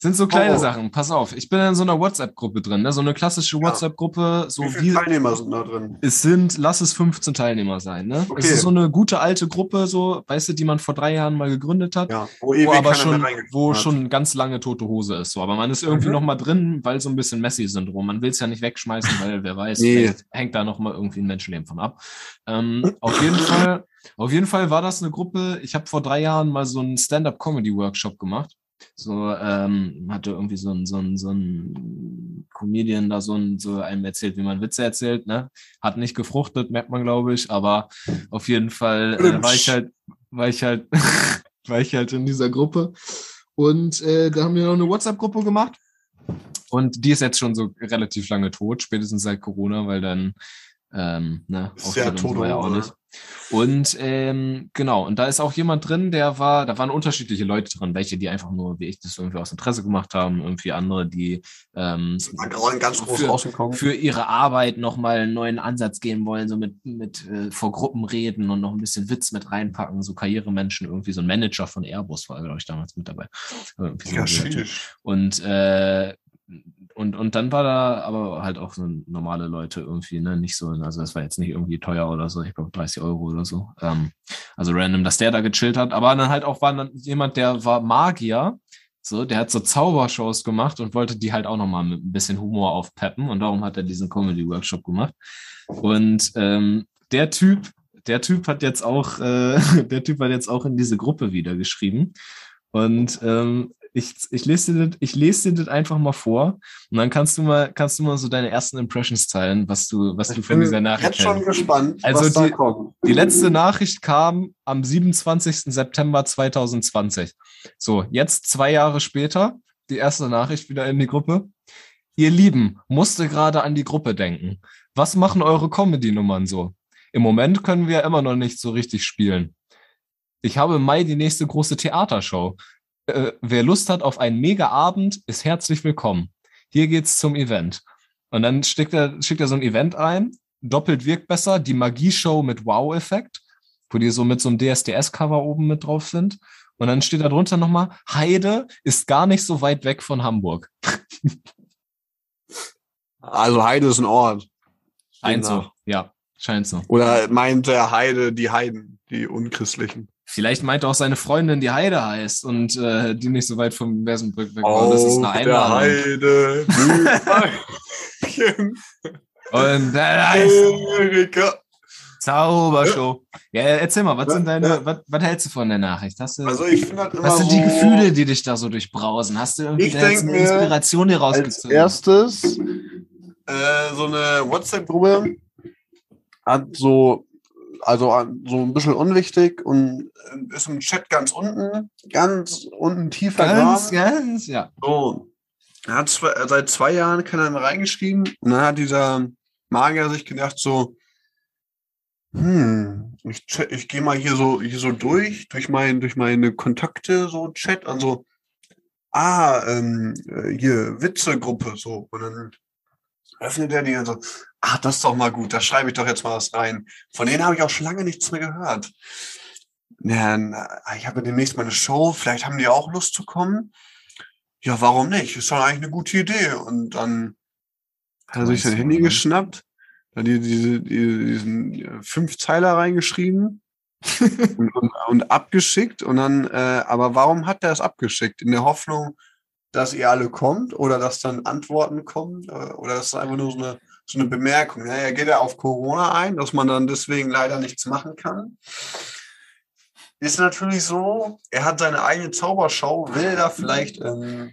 Sind so kleine Oh. Sachen. Pass auf, ich bin in so einer WhatsApp-Gruppe drin, ne? so eine klassische. WhatsApp-Gruppe. So Wie viele wie, Teilnehmer sind da drin? es sind, lass es 15 Teilnehmer sein. Ne? Okay. Es ist so eine gute alte Gruppe, so, weißt du, die man vor drei Jahren mal gegründet hat. Ja, wo wo aber schon, wo hat. schon ganz lange tote Hose ist. So, aber man ist irgendwie Mhm. noch mal drin, weil so ein bisschen Messi-Syndrom. Man will es ja nicht wegschmeißen, weil wer weiß, Nee. hängt da noch mal irgendwie ein Menschenleben von ab. Ähm, auf jeden Fall, auf jeden Fall war das eine Gruppe. Ich habe vor drei Jahren mal so einen Stand-up-Comedy-Workshop gemacht. So ähm, hatte irgendwie so ein, so ein, so ein Comedian da so, ein, so einem erzählt, wie man Witze erzählt, ne? Hat nicht gefruchtet, merkt man, glaube ich, aber auf jeden Fall äh, war ich halt, war ich halt, war ich halt in dieser Gruppe. Und äh, da haben wir noch eine WhatsApp-Gruppe gemacht. Und die ist jetzt schon so relativ lange tot, spätestens seit Corona, weil dann ähm, ne, so tote war ja auch nicht. Und ähm, genau, und da ist auch jemand drin, der war, da waren unterschiedliche Leute drin, welche, die einfach nur, wie ich das irgendwie aus Interesse gemacht haben, irgendwie andere, die ähm, ganz groß für, rausgekommen. für ihre Arbeit nochmal einen neuen Ansatz gehen wollen, so mit, mit äh, vor Gruppen reden und noch ein bisschen Witz mit reinpacken, so Karrieremenschen, irgendwie so ein Manager von Airbus war, glaube ich, damals mit dabei. Irgendwie so ja, sheesh. Und, äh, und, und dann war da aber halt auch so normale Leute irgendwie, ne, nicht so, also das war jetzt nicht irgendwie teuer oder so, ich glaube 30 Euro oder so. Ähm, also random, dass der da gechillt hat, aber dann halt auch war dann jemand, der war Magier, so, der hat so Zaubershows gemacht und wollte die halt auch nochmal mit ein bisschen Humor aufpeppen und darum hat er diesen Comedy-Workshop gemacht. Und ähm, der Typ, der Typ hat jetzt auch, äh, der Typ hat jetzt auch in diese Gruppe wieder geschrieben. Und ähm, ich, ich, lese dir das, ich lese dir das einfach mal vor und dann kannst du mal, kannst du mal so deine ersten Impressions teilen, was du, was du Ich von bin dieser Nachricht jetzt schon gespannt, Also was da die- kommt. Die letzte Nachricht kam am 27. September 2020. So, jetzt zwei Jahre später, die erste Nachricht wieder in die Gruppe. Ihr Lieben, musste gerade an die Gruppe denken. Was machen eure Comedy-Nummern so? Im Moment können wir immer noch nicht so richtig spielen. Ich habe im Mai die nächste große Theatershow. Äh, wer Lust hat auf einen Mega-Abend, ist herzlich willkommen. Hier geht's zum Event. Und dann schickt er, schickt er so ein Event ein. Doppelt wirkt besser. Die Magie-Show mit Wow-Effekt, wo die so mit so einem DSDS-Cover oben mit drauf sind. Und dann steht da drunter nochmal, Heide ist gar nicht so weit weg von Hamburg. Also Heide ist ein Ort. Scheint so. Demnach. Ja, scheint so. Oder meint der Heide die Heiden, die Unchristlichen? Vielleicht meint auch seine Freundin, die Heide heißt und äh, die nicht so weit vom Wesenbrück weg war. Das ist eine der Einladung. Heide Und da heißt Amerika. Zaubershow. Ja, erzähl mal, was sind deine, ja. was, was hältst du von der Nachricht? Hast du, Also ich finde das immer was sind die Gefühle, die dich da so durchbrausen? Hast du irgendwie da jetzt eine Inspiration hier als rausgezogen? erstes äh, so eine WhatsApp-Gruppe hat so, also an- so ein bisschen unwichtig und äh, ist im Chat ganz unten, ganz unten tiefer Ganz, Graben. ganz, ja. So. Er hat zwei, äh, seit zwei Jahren keiner mehr reingeschrieben und dann hat dieser Magier sich gedacht so, hm, ich, ich gehe mal hier so, hier so durch, durch, mein, durch meine Kontakte, so Chat, also, ah, ähm, äh, hier, Witzegruppe, so, und dann öffnet er die und so, ah, das ist doch mal gut, da schreibe ich doch jetzt mal was rein. Von denen habe ich auch schon lange nichts mehr gehört. Ja, na, ich habe demnächst meine Show, vielleicht haben die auch Lust zu kommen. Ja, warum nicht? Ist doch eigentlich eine gute Idee. Und dann hat er sich sein Handy geschnappt, hat die, diese, die, diesen äh, Fünfzeiler reingeschrieben und, und, und abgeschickt. Und dann, äh, aber warum hat er es abgeschickt? In der Hoffnung, dass ihr alle kommt oder dass dann Antworten kommen? Äh, Oder ist es einfach nur so eine, so eine Bemerkung? Ja, er geht ja auf Corona ein, dass man dann deswegen leider nichts machen kann. Ist natürlich so, er hat seine eigene Zaubershow, will da vielleicht ähm,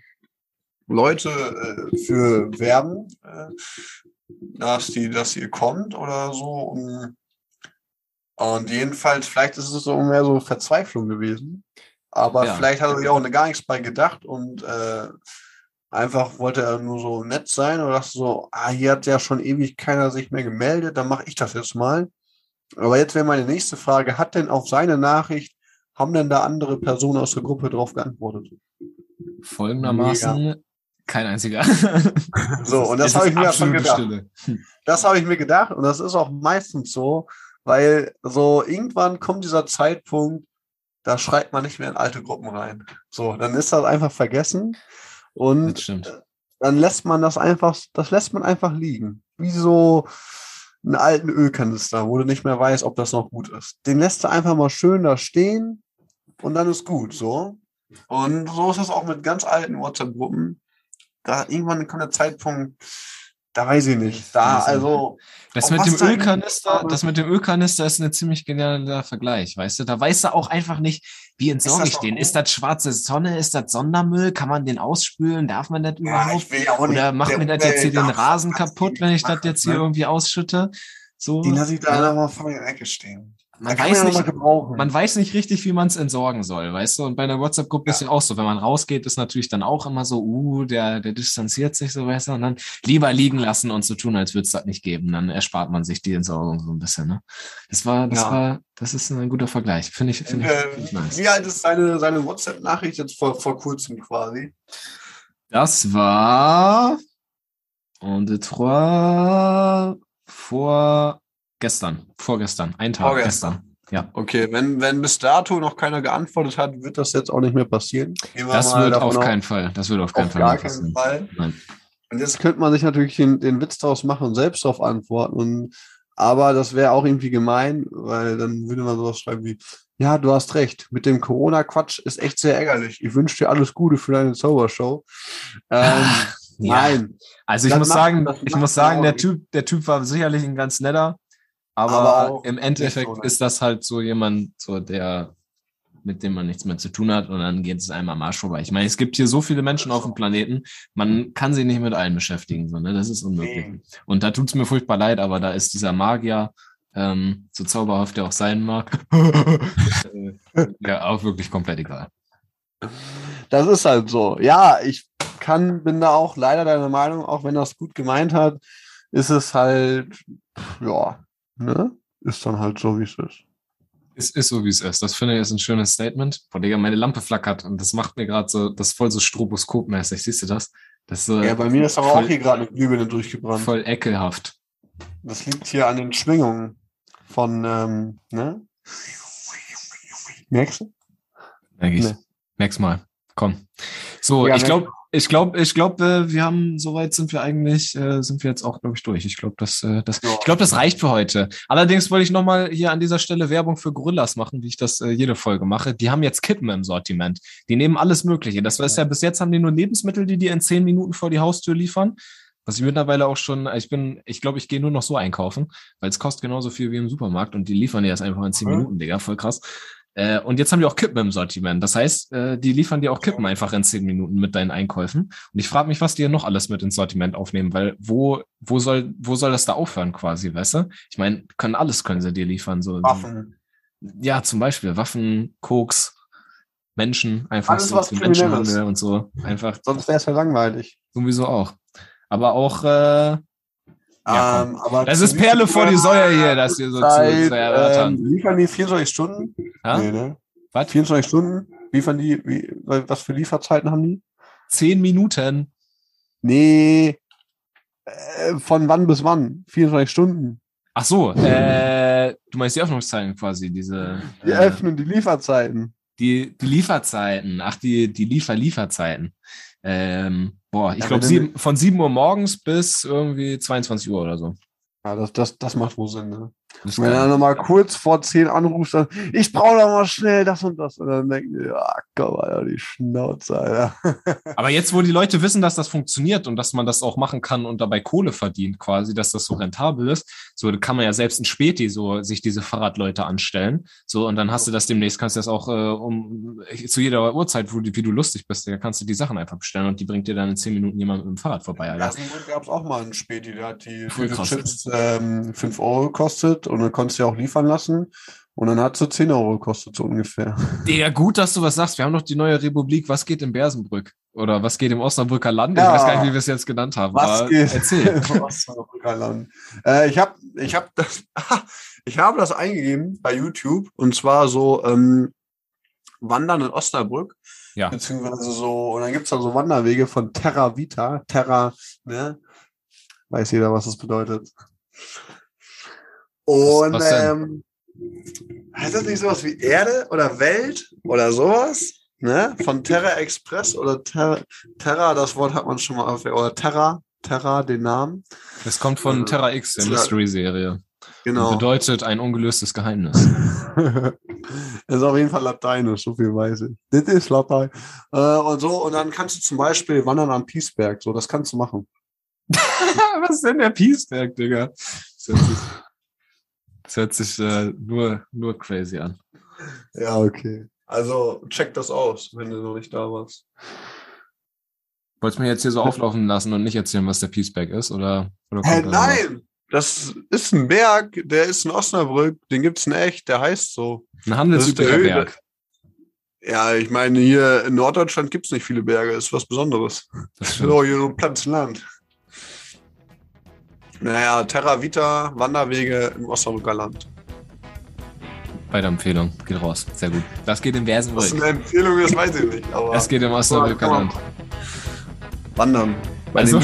Leute äh, für werben, äh, dass die, dass ihr kommt oder so. Um, und jedenfalls, vielleicht ist es so mehr so Verzweiflung gewesen. Aber Ja. vielleicht hat er sich auch ne- gar nichts bei gedacht und äh, einfach wollte er nur so nett sein oder so, ah, hier hat ja schon ewig keiner sich mehr gemeldet, dann mache ich das jetzt mal. Aber jetzt wäre meine nächste Frage, hat denn auf seine Nachricht, haben denn da andere Personen aus der Gruppe drauf geantwortet? Folgendermaßen, kein einziger. So, und das habe ich mir schon gedacht. Stille. Das habe ich mir gedacht und das ist auch meistens so, weil so irgendwann kommt dieser Zeitpunkt, da schreibt man nicht mehr in alte Gruppen rein. So, dann ist das einfach vergessen und dann lässt man das einfach, das lässt man einfach liegen. Wie so einen alten Ölkanister, wo du nicht mehr weißt, ob das noch gut ist. Den lässt du einfach mal schön da stehen und dann ist gut, so. Und so ist es auch mit ganz alten WhatsApp-Gruppen. Da irgendwann kommt der Zeitpunkt, da weiß ich nicht. Da, also. Das mit dem Ölkanister, das mit dem Ölkanister ist ein ziemlich genialer Vergleich, weißt du? Da weißt du auch einfach nicht, wie entsorge ich den? Ist das schwarze Sonne? Ist das Sondermüll? Kann man den ausspülen? Darf man das überhaupt? Ja, Oder macht mir das jetzt hier den Rasen kaputt, wenn ich das jetzt hier ne? irgendwie ausschütte? So. Die lasse ich da ja. mal vor der Ecke stehen. Man weiß, nicht, man weiß nicht richtig, wie man es entsorgen soll, weißt du? Und bei einer WhatsApp-Gruppe ja. ist ja auch so, wenn man rausgeht, ist natürlich dann auch immer so, uh, der, der distanziert sich so, weißt du? Und dann lieber liegen lassen und so tun, als würde es das nicht geben. Dann erspart man sich die Entsorgung so ein bisschen, ne? Das war, das ja. war, das ist ein guter Vergleich. Finde ich, finde äh, ich, nice. Wie alt ist seine, seine WhatsApp-Nachricht jetzt vor, vor kurzem quasi? Das war, und de trois, vor Gestern, vorgestern, ein Tag, vorgestern. gestern. Ja. Okay, wenn, wenn bis dato noch keiner geantwortet hat, wird das jetzt auch nicht mehr passieren. das wird auf keinen Fall. Das wird auf keinen auf Fall. Gar keinen Fall. Nein. Und jetzt könnte man sich natürlich den, den Witz daraus machen und selbst darauf antworten. Und, aber das wäre auch irgendwie gemein, weil dann würde man sowas schreiben wie, ja, du hast recht, mit dem Corona-Quatsch ist echt sehr ärgerlich. Ich wünsche dir alles Gute für deine Zaubershow. Ähm, ja. Nein. Also ich muss sagen, ich muss sagen, der Typ, der Typ war sicherlich ein ganz netter. Aber, aber im Endeffekt ist das halt so jemand, so der, mit dem man nichts mehr zu tun hat und dann geht es einmal Marsch vorbei. Ich meine, es gibt hier so viele Menschen auf dem Planeten, man kann sich nicht mit allen beschäftigen, so, ne? das ist unmöglich. Nee. Und da tut es mir furchtbar leid, aber da ist dieser Magier, ähm, so zauberhaft er auch sein mag, ja, auch wirklich komplett egal. Das ist halt so. Ja, ich kann, bin da auch leider deiner Meinung, auch wenn das gut gemeint hat, ist es halt, ja, ne? Ist dann halt so, wie es ist. Es ist so, wie es ist. Das finde ich ist ein schönes Statement. Boah, Digga, meine Lampe flackert und das macht mir gerade so, das ist voll so stroboskopmäßig. Siehst du das? das so ja, bei mir ist aber voll, auch hier gerade eine Glühbirne durchgebrannt. Voll ekelhaft. Das liegt hier an den Schwingungen von, ähm, ne? Merkst du? Merk ich. Nee. Merk's mal. Komm. So, ja, ich glaube, ich glaube, ich glaube, wir haben soweit sind wir eigentlich, äh, sind wir jetzt auch, glaube ich, durch. Ich glaube, das, äh, das, ich glaube, das reicht für heute. Allerdings wollte ich nochmal hier an dieser Stelle Werbung für Gorillas machen, wie ich das äh, jede Folge mache. Die haben jetzt Kippen im Sortiment. Die nehmen alles Mögliche. Das ist ja bis jetzt haben die nur Lebensmittel, die dir in zehn Minuten vor die Haustür liefern. Was ich mittlerweile auch schon, ich bin, ich glaube, ich gehe nur noch so einkaufen, weil es kostet genauso viel wie im Supermarkt und die liefern dir das einfach in zehn Minuten, Digga, voll krass. Äh, und jetzt haben die auch Kippen im Sortiment. Das heißt, äh, die liefern dir auch Kippen einfach in zehn Minuten mit deinen Einkäufen. Und ich frage mich, was die hier noch alles mit ins Sortiment aufnehmen, weil wo, wo soll, wo soll das da aufhören quasi, weißt du? Ich meine, können alles können sie dir liefern. So. Waffen. Ja, zum Beispiel Waffen, Koks, Menschen, einfach alles, so was Menschenhandel und so. Einfach. Sonst wäre es ja langweilig. Sowieso auch. Aber auch äh, ja, ähm, aber das ist Perle vor die Säue hier, dass wir so Zeit, zu, ähm, Liefern die 24 Stunden? Ja? Nee, ne? Was? 24 Stunden? Liefern die, wie, was für Lieferzeiten haben die? Zehn Minuten. Nee. Äh, von wann bis wann? 24 Stunden. Ach so, äh, du meinst die Öffnungszeiten quasi, diese. Die äh, öffnen die Lieferzeiten. Die, die Lieferzeiten, ach, die, die Liefer-Lieferzeiten. Ähm, boah, ich glaube von 7 Uhr morgens bis irgendwie 22 Uhr oder so. Ja, das, das, das macht wohl Sinn, ne? Wenn er nochmal kurz vor 10 anruft, dann, ich brauche doch mal schnell das und das. Und dann denkt ihr, ja, komm mal, die Schnauze, Alter. Aber jetzt, wo die Leute wissen, dass das funktioniert und dass man das auch machen kann und dabei Kohle verdient, quasi, dass das so rentabel ist, so kann man ja selbst in Späti so sich diese Fahrradleute anstellen. So, und dann hast du das demnächst, kannst du das auch äh, um zu jeder Uhrzeit, wo, wie du lustig bist, da kannst du die Sachen einfach bestellen und die bringt dir dann in 10 Minuten jemand mit dem Fahrrad vorbei, Alter. Ja, gab es auch mal einen Späti, der hat die, die Chips ähm, 5 Euro gekostet und dann konntest du ja auch liefern lassen. Und dann hat sie 10 Euro gekostet, so ungefähr. Ja, gut, dass du was sagst. Wir haben noch die neue Republik. Was geht in Bersenbrück? Oder was geht im Osnabrücker Land? Ja, ich weiß gar nicht, wie wir es jetzt genannt haben. Was geht erzähl. im Osnabrücker Land? Äh, ich habe ich hab das, ich habe das eingegeben bei YouTube. Und zwar so ähm, Wandern in Osnabrück. Ja. Beziehungsweise so, und dann gibt es da so Wanderwege von Terra Vita. Terra, ne? Weiß jeder, was das bedeutet. Und was, was ähm, heißt das nicht sowas wie Erde oder Welt oder sowas? Ne? Von Terra Express oder Terra, Terra, das Wort hat man schon mal auf, oder Terra, Terra, den Namen. Es kommt von äh, Terra X, der Mystery-Serie. Genau. Und bedeutet ein ungelöstes Geheimnis. das ist auf jeden Fall lateinisch, so viel weiß ich. Das ist Latein. Äh, und so, und dann kannst du zum Beispiel wandern am Piesberg, so, das kannst du machen. Was ist denn der Piesberg, Digga? Das hört sich, äh, nur, nur crazy an. Ja, okay. Also check das aus, wenn du noch nicht da warst. Wolltest du mir jetzt hier so auflaufen lassen und nicht erzählen, was der Peaceback ist? Oder, oder Hä, nein! Das ist ein Berg, der ist in Osnabrück, den gibt es in echt, der heißt so. Ein handelsüblicher Berg. Ja, ich meine, hier in Norddeutschland gibt es nicht viele Berge, ist was Besonderes. Das ist so, hier so ein Pflanzenland. Naja, Terra Vita, Wanderwege im Osnabrücker Land. Bei der Empfehlung, geht raus. Sehr gut. Das geht im Versen Was eine Empfehlung ist, weiß ich nicht. Aber das geht im Osnabrücker Land. Wandern. Also,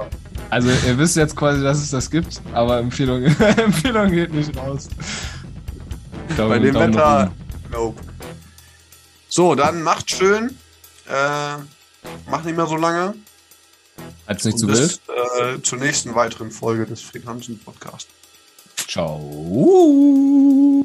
also, ihr wisst jetzt quasi, dass es das gibt, aber Empfehlung, Empfehlung geht nicht raus. Daumen, Bei dem Daumen Wetter, nope. So, dann macht schön. Äh, macht nicht mehr so lange. Als nicht zu wild. Äh, zur nächsten weiteren Folge des Fried Hansen Podcast. Ciao.